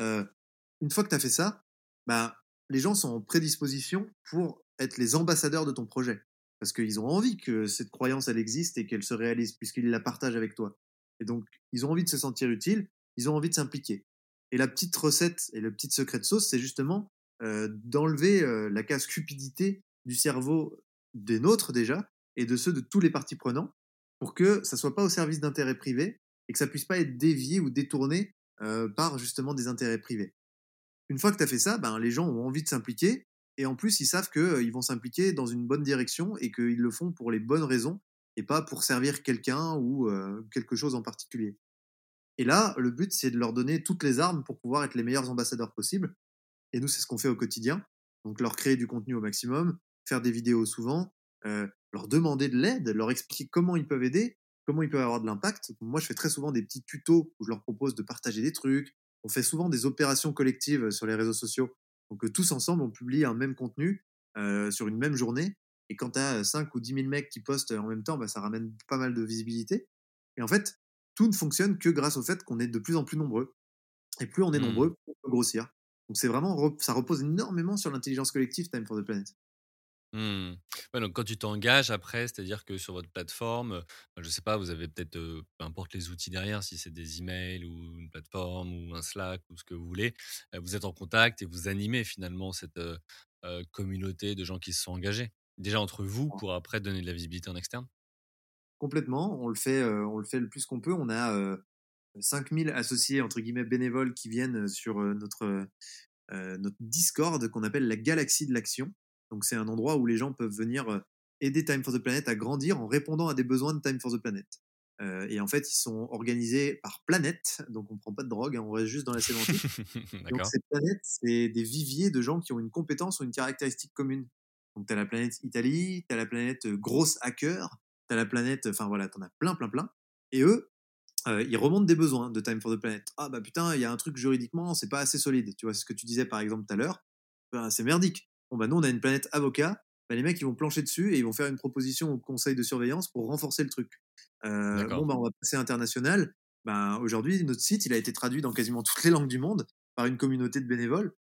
une fois que tu as fait ça, bah, les gens sont en prédisposition pour être les ambassadeurs de ton projet. Parce qu'ils ont envie que cette croyance, elle existe et qu'elle se réalise, puisqu'ils la partagent avec toi. Et donc, ils ont envie de se sentir utiles, ils ont envie de s'impliquer. Et la petite recette et le petit secret de sauce, c'est justement d'enlever la case cupidité du cerveau des nôtres déjà, et de ceux de tous les parties prenants, pour que ça soit pas au service d'intérêts privés, et que ça puisse pas être dévié ou détourné par justement des intérêts privés. Une fois que tu as fait ça, ben, les gens ont envie de s'impliquer et en plus ils savent qu'ils euh, vont s'impliquer dans une bonne direction et qu'ils le font pour les bonnes raisons et pas pour servir quelqu'un ou quelque chose en particulier. Et là, le but c'est de leur donner toutes les armes pour pouvoir être les meilleurs ambassadeurs possibles. Et nous, c'est ce qu'on fait au quotidien. Donc leur créer du contenu au maximum, faire des vidéos souvent, leur demander de l'aide, leur expliquer comment ils peuvent aider, comment ils peuvent avoir de l'impact. Moi, je fais très souvent des petits tutos où je leur propose de partager des trucs. On fait souvent des opérations collectives sur les réseaux sociaux. Donc euh, tous ensemble, on publie un même contenu euh, sur une même journée. Et quand tu as 5 ou 10 000 mecs qui postent en même temps, bah, ça ramène pas mal de visibilité. Et en fait, tout ne fonctionne que grâce au fait qu'on est de plus en plus nombreux. Et plus on est Mmh. nombreux, plus on peut grossir. Donc c'est vraiment, ça repose énormément sur l'intelligence collective Time for the Planet. Mmh. Ouais, donc quand tu t'engages après, c'est-à-dire que sur votre plateforme, heu, je sais pas, vous avez peut-être, peu importe les outils derrière, si c'est des emails ou une plateforme ou un Slack ou ce que vous voulez, vous êtes en contact et vous animez finalement cette, communauté de gens qui se sont engagés. Déjà entre vous pour après donner de la visibilité en externe? Complètement, on le fait, euh, on le fait le plus qu'on peut. On a euh, 5000 associés entre guillemets bénévoles qui viennent sur euh, notre euh, notre Discord qu'on appelle la galaxie de l'action. Donc c'est un endroit où les gens peuvent venir aider Time for the Planet à grandir en répondant à des besoins de Time for the Planet. Euh, et en fait, ils sont organisés par planète, donc on ne prend pas de drogue, hein, on reste juste dans la sémantique. donc ces planètes, c'est des viviers de gens qui ont une compétence ou une caractéristique commune. Donc tu as la planète Italie, tu as la planète grosse hacker, tu as la planète, enfin voilà, tu en as plein, plein, plein. Et eux, euh, ils remontent des besoins de Time for the Planet. Ah bah putain, il y a un truc juridiquement, c'est pas assez solide. Tu vois, ce que tu disais par exemple tout à l'heure, ben, c'est merdique. Bon bah nous, on a une planète avocat, bah, les mecs, ils vont plancher dessus et ils vont faire une proposition au conseil de surveillance pour renforcer le truc. Euh, bon, bah, on va passer international. Ben, Aujourd'hui, notre site, il a été traduit dans quasiment toutes les langues du monde par une communauté de bénévoles.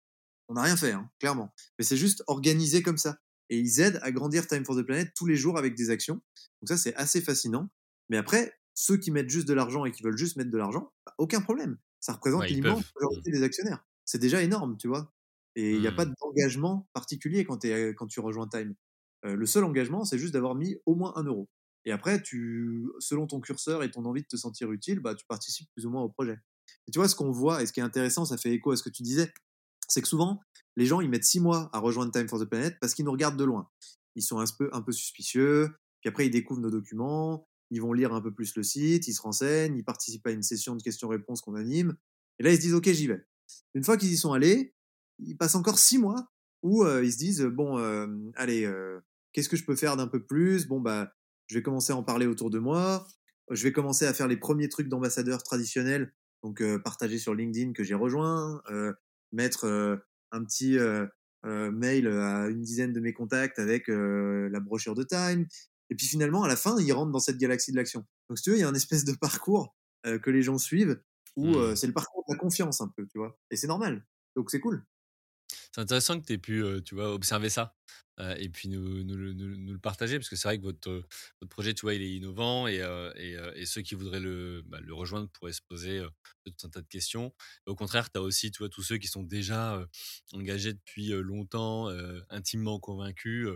On n'a rien fait, hein, clairement. Mais c'est juste organisé comme ça. Et ils aident à grandir Time for the Planet tous les jours avec des actions. Donc ça, c'est assez fascinant. Mais après, ceux qui mettent juste de l'argent et qui veulent juste mettre de l'argent, bah, aucun problème. Ça représente l'immense majorité des actionnaires. C'est déjà énorme, tu vois. Et il n'y a pas mmh. d'engagement particulier quand, es, quand tu rejoins Time. Euh, le seul engagement, c'est juste d'avoir mis au moins un euro. Et après, tu, selon ton curseur et ton envie de te sentir utile, bah, tu participes plus ou moins au projet. Et tu vois, ce qu'on voit, et ce qui est intéressant, ça fait écho à ce que tu disais, c'est que souvent, les gens, ils mettent six mois à rejoindre Time for the Planet parce qu'ils nous regardent de loin. Ils sont un peu, un peu suspicieux, puis après, ils découvrent nos documents, ils vont lire un peu plus le site, ils se renseignent, ils participent à une session de questions-réponses qu'on anime, et là, ils se disent, OK, j'y vais. Une fois qu'ils y sont allés, ils passent encore six mois où euh, ils se disent, bon, allez, qu'est-ce que je peux faire d'un peu plus? Bon, bah, je vais commencer à en parler autour de moi. Je vais commencer à faire les premiers trucs d'ambassadeur traditionnels, donc partager sur LinkedIn que j'ai rejoint, mettre un petit mail à une dizaine de mes contacts avec la brochure de Time. Et puis finalement, à la fin, ils rentrent dans cette galaxie de l'action. Donc si tu veux, il y a un espèce de parcours que les gens suivent où mmh. c'est le parcours de la confiance un peu, tu vois? Et c'est normal. Donc c'est cool. C'est intéressant que tu aies pu, tu vois, observer ça et puis nous, nous, le partager parce que c'est vrai que votre, votre projet, tu vois, il est innovant et, et, et ceux qui voudraient le, bah, le rejoindre pourraient se poser tout un tas de questions. au contraire, tu as aussi, tu vois, tous ceux qui sont déjà engagés depuis longtemps, intimement convaincus,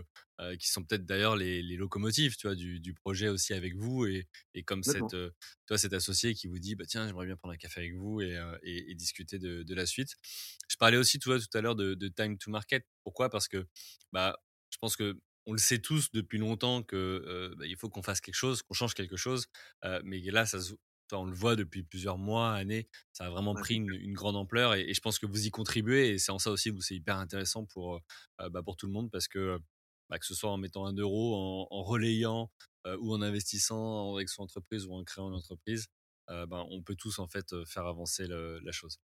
qui sont peut-être d'ailleurs les, les, locomotives, tu vois, du, du, projet aussi avec vous et, et comme cette, toi, cet associé qui vous dit, bah tiens, j'aimerais bien prendre un café avec vous et, et discuter de, de, la suite. Je parlais aussi, tu vois, tout à l'heure de, de time to market. Pourquoi? Parce que bah je pense que on le sait tous depuis longtemps que bah, il faut qu'on fasse quelque chose, qu'on change quelque chose. mais là, ça, on le voit depuis plusieurs mois, années. Ça a vraiment pris une, grande ampleur et, je pense que vous y contribuez et c'est en ça aussi que c'est hyper intéressant pour bah, pour tout le monde parce que bah, que ce soit en mettant un euro, en, relayant ou en investissant avec son entreprise ou en créant une entreprise, on peut tous en fait faire avancer la chose.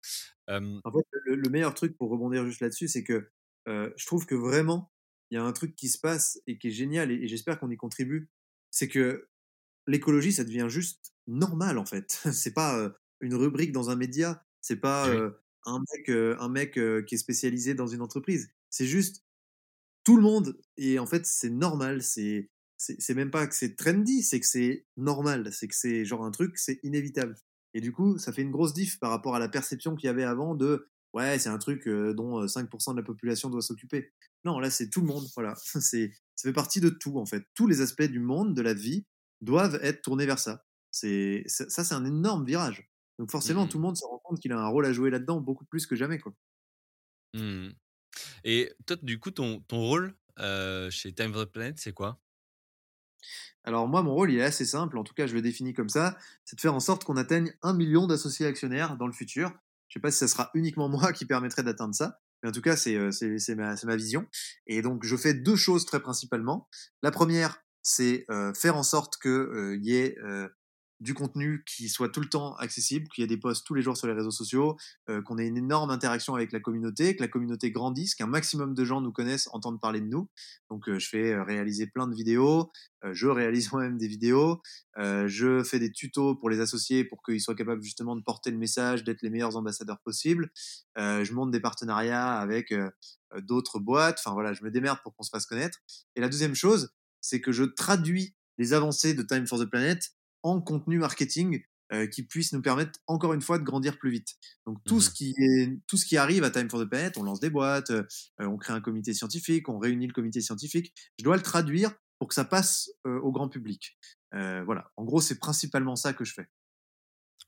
en fait, le, meilleur truc pour rebondir juste là-dessus, c'est que je trouve que vraiment il y a un truc qui se passe et qui est génial et, j'espère qu'on y contribue. C'est que l'écologie, ça devient juste normal en fait. c'est pas une rubrique dans un média, c'est pas un mec, un mec qui est spécialisé dans une entreprise. C'est juste tout le monde et en fait c'est normal. C'est c'est même pas que c'est trendy, c'est que c'est normal, c'est que c'est genre un truc, c'est inévitable. Et du coup, ça fait une grosse diff par rapport à la perception qu'il y avait avant de ouais, c'est un truc dont 5% de la population doit s'occuper. Non, là, c'est tout le monde. Voilà. c'est, ça fait partie de tout, en fait. Tous les aspects du monde, de la vie, doivent être tournés vers ça. C'est, ça, c'est un énorme virage. Donc, forcément, mmh. tout le monde se rend compte qu'il a un rôle à jouer là-dedans, beaucoup plus que jamais, quoi. Mmh. Et toi, du coup, ton, ton rôle chez Time for the Planet, c'est quoi? Alors moi, mon rôle, il est assez simple, en tout cas je le définis comme ça, c'est de faire en sorte qu'on atteigne un million d'associés actionnaires dans le futur. Je ne sais pas si ça sera uniquement moi qui permettrait d'atteindre ça, mais en tout cas, c'est ma, ma vision. Et donc, je fais deux choses très principalement. La première, c'est euh, faire en sorte qu'il euh, y ait du contenu qui soit tout le temps accessible, qu'il y ait des posts tous les jours sur les réseaux sociaux, euh, qu'on ait une énorme interaction avec la communauté, que la communauté grandisse, qu'un maximum de gens nous connaissent, entendent parler de nous. Donc euh, je fais euh, réaliser plein de vidéos, je réalise moi-même des vidéos, je fais des tutos pour les associés pour qu'ils soient capables justement de porter le message, d'être les meilleurs ambassadeurs possibles. je monte des partenariats avec d'autres boîtes, enfin voilà, je me démerde pour qu'on se fasse connaître. Et la deuxième chose, c'est que je traduis les avancées de Time for the Planet en contenu marketing euh, qui puisse nous permettre encore une fois de grandir plus vite. Donc tout ce mmh qui est tout ce qui arrive à Time for the Planet, on lance des boîtes, euh, on crée un comité scientifique, on réunit le comité scientifique. Je dois le traduire pour que ça passe euh, au grand public. voilà. En gros, c'est principalement ça que je fais.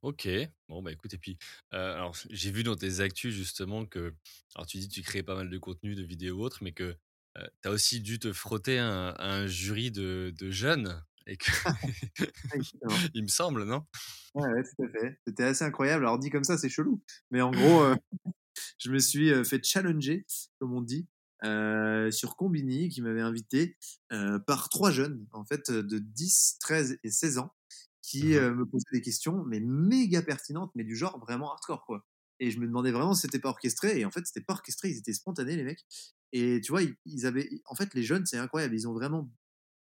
Ok, bon bah écoute, et puis alors j'ai vu dans tes actus justement que, alors tu dis tu crées pas mal de contenu, de vidéos autres, mais que tu as aussi dû te frotter à un, jury de, de, jeunes. Et que... Il me semble, non? Ouais, ouais, tout à fait. C'était assez incroyable. Alors, dit comme ça, c'est chelou. Mais en gros, je me suis fait challenger, comme on dit, euh, sur Combini, qui m'avait invité euh, par trois jeunes, en fait, de 10, 13 et 16 ans, qui mmh euh, me posaient des questions, mais méga pertinentes, mais du genre vraiment hardcore, quoi. Et je me demandais vraiment si c'était pas orchestré, et en fait, c'était pas orchestré, ils étaient spontanés, les mecs. Et tu vois, ils, avaient. En fait, les jeunes, c'est incroyable, ils ont vraiment.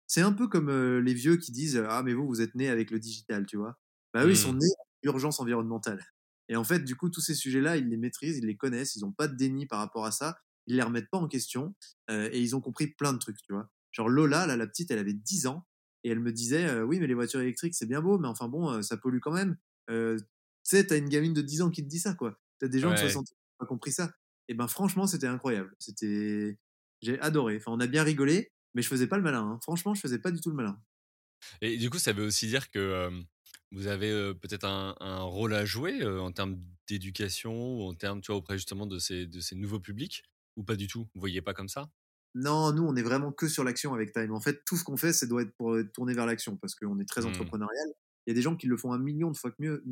C'est un peu comme les vieux qui disent Ah, mais vous, vous êtes nés avec le digital, tu vois? Bah, eux, ils sont mmh. nés avec l'urgence environnementale. Et en fait, du coup, tous ces sujets-là, ils les maîtrisent, ils les connaissent, ils n'ont pas de déni par rapport à ça ils les remettent pas en question euh, et ils ont compris plein de trucs, tu vois? Genre Lola, là, la petite, elle avait 10 ans et elle me disait euh, oui, mais les voitures électriques, c'est bien beau, mais enfin bon, euh, ça pollue quand même. tu sais, t'as une gamine de 10 ans qui te dit ça, quoi. T'as des gens de 60 ans qui n'ont pas compris ça. Et ben franchement, c'était incroyable. C'était, j'ai adoré. Enfin, on a bien rigolé, mais je faisais pas le malin. Hein. Franchement, je faisais pas du tout le malin. Et du coup, ça veut aussi dire que vous avez peut-être un, un, rôle à jouer en termes d'éducation ou en termes, tu vois, auprès justement de ces, de ces nouveaux publics ou pas du tout? Vous voyez pas comme ça? Non, nous, on est vraiment que sur l'action avec Time. En fait, tout ce qu'on fait, ça doit être pour tourner vers l'action parce qu'on est très mmh. entrepreneurial. Il y a des gens qui le font un million de fois mieux,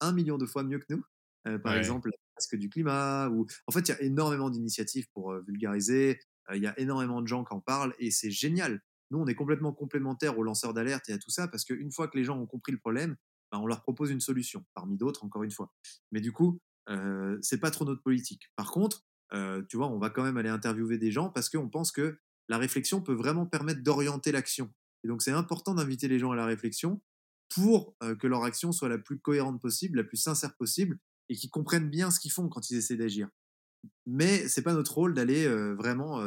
un million de fois mieux que nous. Euh, par exemple, que du climat. Ou... En fait, il y a énormément d'initiatives pour euh, vulgariser. Euh, il y a énormément de gens qui en parlent et c'est génial. Nous, on est complètement complémentaires aux lanceurs d'alerte et à tout ça parce qu'une fois que les gens ont compris le problème, ben, on leur propose une solution, parmi d'autres, encore une fois. Mais du coup, euh, c'est pas trop notre politique. Par contre, euh, tu vois, on va quand même aller interviewer des gens parce qu'on pense que la réflexion peut vraiment permettre d'orienter l'action. Et donc, c'est important d'inviter les gens à la réflexion pour euh, que leur action soit la plus cohérente possible, la plus sincère possible et qu'ils comprennent bien ce qu'ils font quand ils essaient d'agir. Mais c'est pas notre rôle d'aller vraiment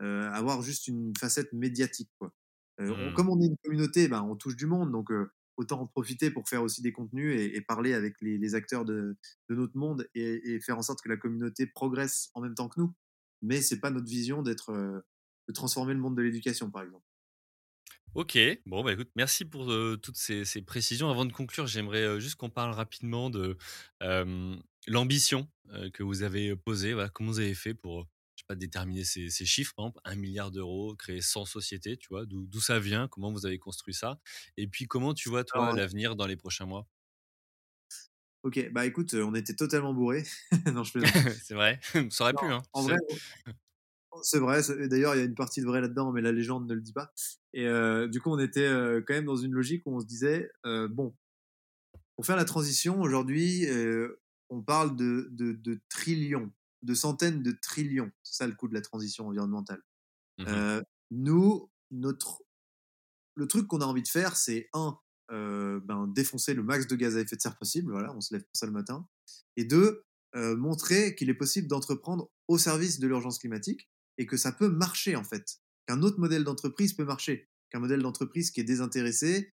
avoir juste une facette médiatique. Quoi. Mmh. comme on est une communauté, ben, on touche du monde, donc autant en profiter pour faire aussi des contenus et, parler avec les, acteurs de, notre monde et, faire en sorte que la communauté progresse en même temps que nous. Mais c'est pas notre vision d'être de transformer le monde de l'éducation, par exemple. Ok, bon bah écoute, merci pour euh, toutes ces, précisions. Avant de conclure, j'aimerais euh, juste qu'on parle rapidement de l'ambition que vous avez posée. comment vous avez fait pour pas, déterminer ces, chiffres, par exemple, 1 milliard d'euros, créer 100 sociétés, tu vois, d'où ça vient, comment vous avez construit ça, et puis comment tu vois, toi, l'avenir dans les prochains mois? Ok, bah écoute, on était totalement bourrés. non, je c'est vrai, ça aurait pu, hein. En vrai, c'est vrai, d'ailleurs, il y a une partie de vrai là-dedans, mais la légende ne le dit pas. Et du coup, on était quand même dans une logique où on se disait, bon, pour faire la transition, aujourd'hui, on parle de, de, de, trillions de centaines de trillions. C'est ça le coût de la transition environnementale. Mmh euh, nous, notre, le truc qu'on a envie de faire, c'est un, euh, ben, défoncer le max de gaz à effet de serre possible. Voilà, on se lève pour ça le matin. Et deux, euh, montrer qu'il est possible d'entreprendre au service de l'urgence climatique et que ça peut marcher en fait. Qu'un autre modèle d'entreprise peut marcher. Qu'un modèle d'entreprise qui est désintéressé,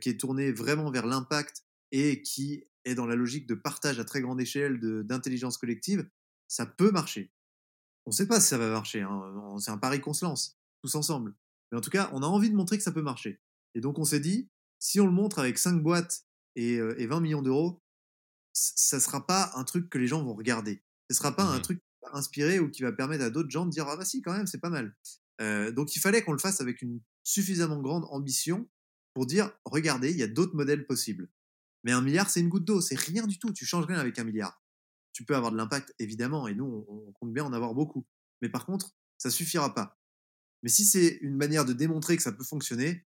qui est tourné vraiment vers l'impact et qui est dans la logique de partage à très grande échelle d'intelligence collective, ça peut marcher. On ne sait pas si ça va marcher, hein, c'est un pari qu'on se lance, tous ensemble. Mais en tout cas, on a envie de montrer que ça peut marcher. Et donc on s'est dit, si on le montre avec 5 boîtes et, 20 euh, millions d'euros, ça ne sera pas un truc que les gens vont regarder. Ce ne sera pas un mmh truc inspiré ou qui va permettre à d'autres gens de dire, ah bah si, quand même, c'est pas mal. Euh, donc il fallait qu'on le fasse avec une suffisamment grande ambition pour dire, regardez, il y a d'autres modèles possibles. Mais un milliard, c'est une goutte d'eau, c'est rien du tout, tu changes rien avec un milliard tu peux avoir de l'impact, évidemment, et nous, on, compte bien en avoir beaucoup. Mais par contre, ça suffira pas. Mais si c'est une manière de démontrer que ça peut fonctionner,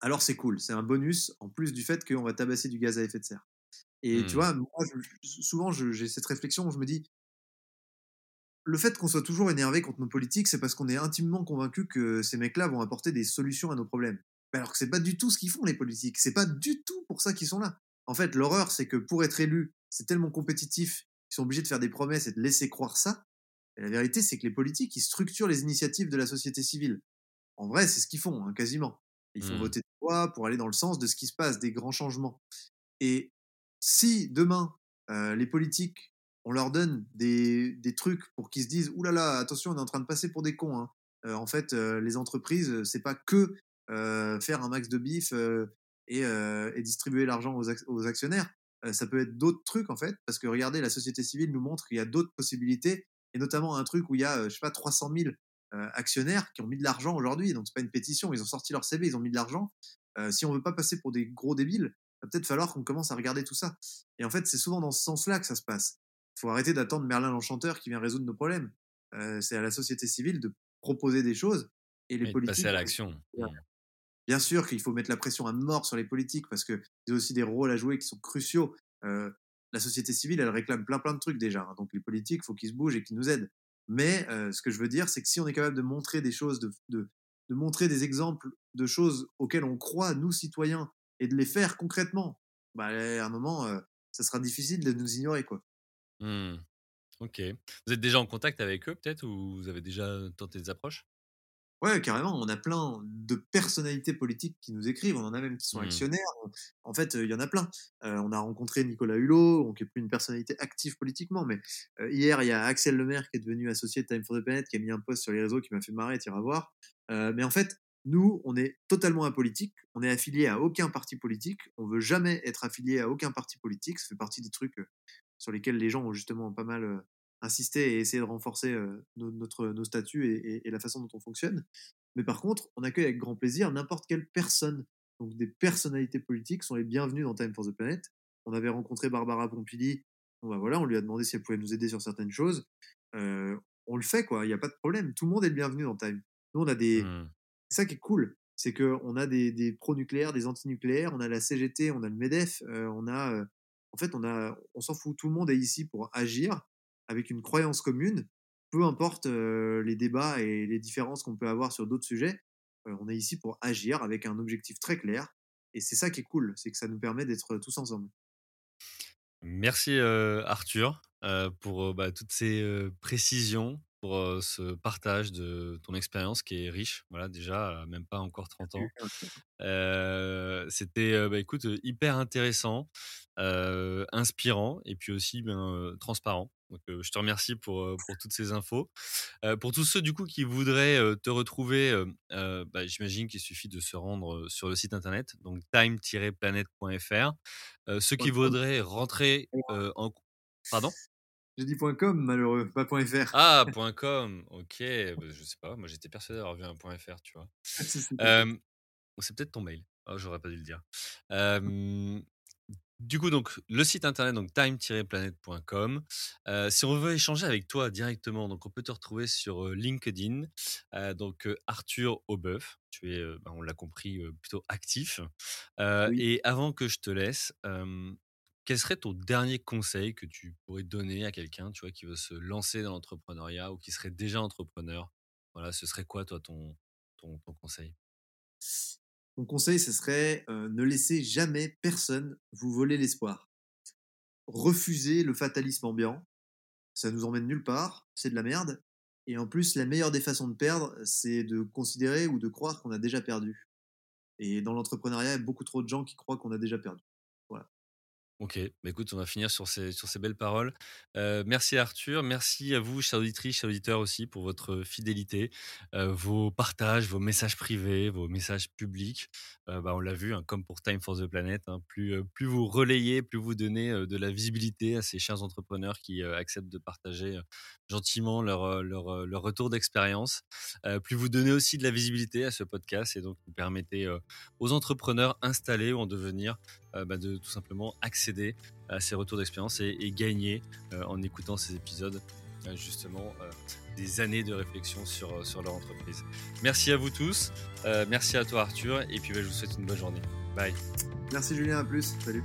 alors c'est cool. C'est un bonus en plus du fait qu'on va tabasser du gaz à effet de serre. Et tu mmh. vois, moi, souvent, j'ai cette réflexion où je me dis, le fait qu'on soit toujours énervé contre nos politiques, c'est parce qu'on est intimement convaincu que ces mecs-là vont apporter des solutions à nos problèmes. Alors que c'est pas du tout ce qu'ils font, les politiques. C'est pas du tout pour ça qu'ils sont là. En fait, l'horreur, c'est que pour être élu, c'est tellement compétitif ils sont obligés de faire des promesses et de laisser croire ça. Et la vérité, c'est que les politiques, ils structurent les initiatives de la société civile. En vrai, c'est ce qu'ils font, hein, quasiment. Ils font mmh. voter des lois pour aller dans le sens de ce qui se passe, des grands changements. Et si demain, euh, les politiques, on leur donne des, des trucs pour qu'ils se disent Ouh là là, attention, on est en train de passer pour des cons. Hein. Euh, en fait, euh, les entreprises, c'est pas que faire un max de bif et, distribuer l'argent aux, aux, actionnaires ça peut être d'autres trucs en fait, parce que regardez, la société civile nous montre qu'il y a d'autres possibilités, et notamment un truc où il y a, je sais pas, 300 000 actionnaires qui ont mis de l'argent aujourd'hui. Donc, c'est pas une pétition. Ils ont sorti leur CV, ils ont mis de l'argent. si on veut pas passer pour des gros débiles, il va peut-être falloir qu'on commence à regarder tout ça. Et en fait, c'est souvent dans ce sens-là que ça se passe. Il faut arrêter d'attendre Merlin l'Enchanteur qui vient résoudre nos problèmes. c'est à la société civile de proposer des choses et les politiques. Passer à l'action. Mmh. Bien sûr qu'il faut mettre la pression à mort sur les politiques parce qu'ils ont aussi des rôles à jouer qui sont cruciaux. la société civile, elle réclame plein plein de trucs déjà. Hein. donc les politiques, il faut qu'ils se bougent et qu'ils nous aident. Mais ce que je veux dire, c'est que si on est capable de montrer des choses, de, de, montrer des exemples de choses auxquelles on croit, nous citoyens, et de les faire concrètement, bah, à un moment, ça sera difficile de nous ignorer. quoi. Mmh. Ok. Vous êtes déjà en contact avec eux peut-être ou vous avez déjà tenté des approches? Ouais, carrément. On a plein de personnalités politiques qui nous écrivent. On en a même qui sont mmh. actionnaires. En fait, il y en a plein. on a rencontré Nicolas Hulot, qui est plus une personnalité active politiquement. Mais hier, il y a Axel Lemaire qui est devenu associé de Time for the Planet, qui a mis un post sur les réseaux qui m'a fait marrer, tu iras voir. mais en fait, nous, on est totalement apolitique. On est affilié à aucun parti politique. On veut jamais être affilié à aucun parti politique. Ça fait partie des trucs sur lesquels les gens ont justement pas mal insister et essayer de renforcer nos, notre, nos statuts et, la façon dont on fonctionne. Mais par contre, on accueille avec grand plaisir n'importe quelle personne. Donc des personnalités politiques sont les bienvenues dans Time for the Planet. On avait rencontré Barbara Pompili. Bon, bah voilà, on lui a demandé si elle pouvait nous aider sur certaines choses. on le fait, quoi. Il n'y a pas de problème. Tout le monde est le bienvenu dans Time. Nous, on a des. Mmh. C'est ça qui est cool. C'est qu'on a des, des pro-nucléaires, des anti-nucléaires, on a la CGT, on a le MEDEF, on a. en fait, on, s'en fout. Tout le monde est ici pour agir avec une croyance commune, peu importe les débats et les différences qu'on peut avoir sur d'autres sujets, on est ici pour agir avec un objectif très clair. Et c'est ça qui est cool, c'est que ça nous permet d'être tous ensemble. Merci Arthur pour bah, toutes ces précisions, pour ce partage de ton expérience qui est riche. Voilà, déjà, même pas encore 30 ans. C'était, bah, écoute, hyper intéressant, inspirant et puis aussi ben, transparent. Donc, je te remercie pour, pour toutes ces infos. pour tous ceux du coup qui voudraient te retrouver, bah, j'imagine qu'il suffit de se rendre sur le site internet, donc time-planet.fr. ceux qui voudraient rentrer en... Pardon? J'ai dit .com, malheureux, pas .fr. Ah, .com, ok. Bah, je sais pas, moi j'étais persuadé d'avoir vu un .fr, tu vois. c'est peut-être ton mail. Oh, j'aurais pas dû le dire. du coup, donc le site internet, donc time-planet.com. si on veut échanger avec toi directement, donc on peut te retrouver sur LinkedIn. donc Arthur Aubeuf, tu es, bah, on l'a compris, plutôt actif. Et avant que je te laisse, quel serait ton dernier conseil que tu pourrais donner à quelqu'un, tu qui veut se lancer dans l'entrepreneuriat ou qui serait déjà entrepreneur? Voilà, ce serait quoi, toi, ton, ton, conseil? Mon conseil, ce serait ne laissez jamais personne vous voler l'espoir. Refusez le fatalisme ambiant. Ça nous emmène nulle part. C'est de la merde. Et en plus, la meilleure des façons de perdre, c'est de considérer ou de croire qu'on a déjà perdu. Et dans l'entrepreneuriat, il y a beaucoup trop de gens qui croient qu'on a déjà perdu. Ok, bah écoute, on va finir sur ces, sur ces belles paroles. merci Arthur, merci à vous, chers auditrices, chers auditeurs aussi, pour votre fidélité, vos partages, vos messages privés, vos messages publics. bah, on l'a vu, hein, comme pour Time for the Planet, hein, plus, plus vous relayez, plus vous donnez de la visibilité à ces chers entrepreneurs qui acceptent de partager gentiment leur, leur, leur retour d'expérience, plus vous donnez aussi de la visibilité à ce podcast et donc vous permettez aux entrepreneurs installés ou en devenir euh, bah, de tout simplement accéder à ces retours d'expérience et, gagner euh, en écoutant ces épisodes euh, justement des années de réflexion sur, sur leur entreprise. Merci à vous tous, merci à toi Arthur et puis bah, je vous souhaite une bonne journée. Bye. Merci Julien, à plus, salut.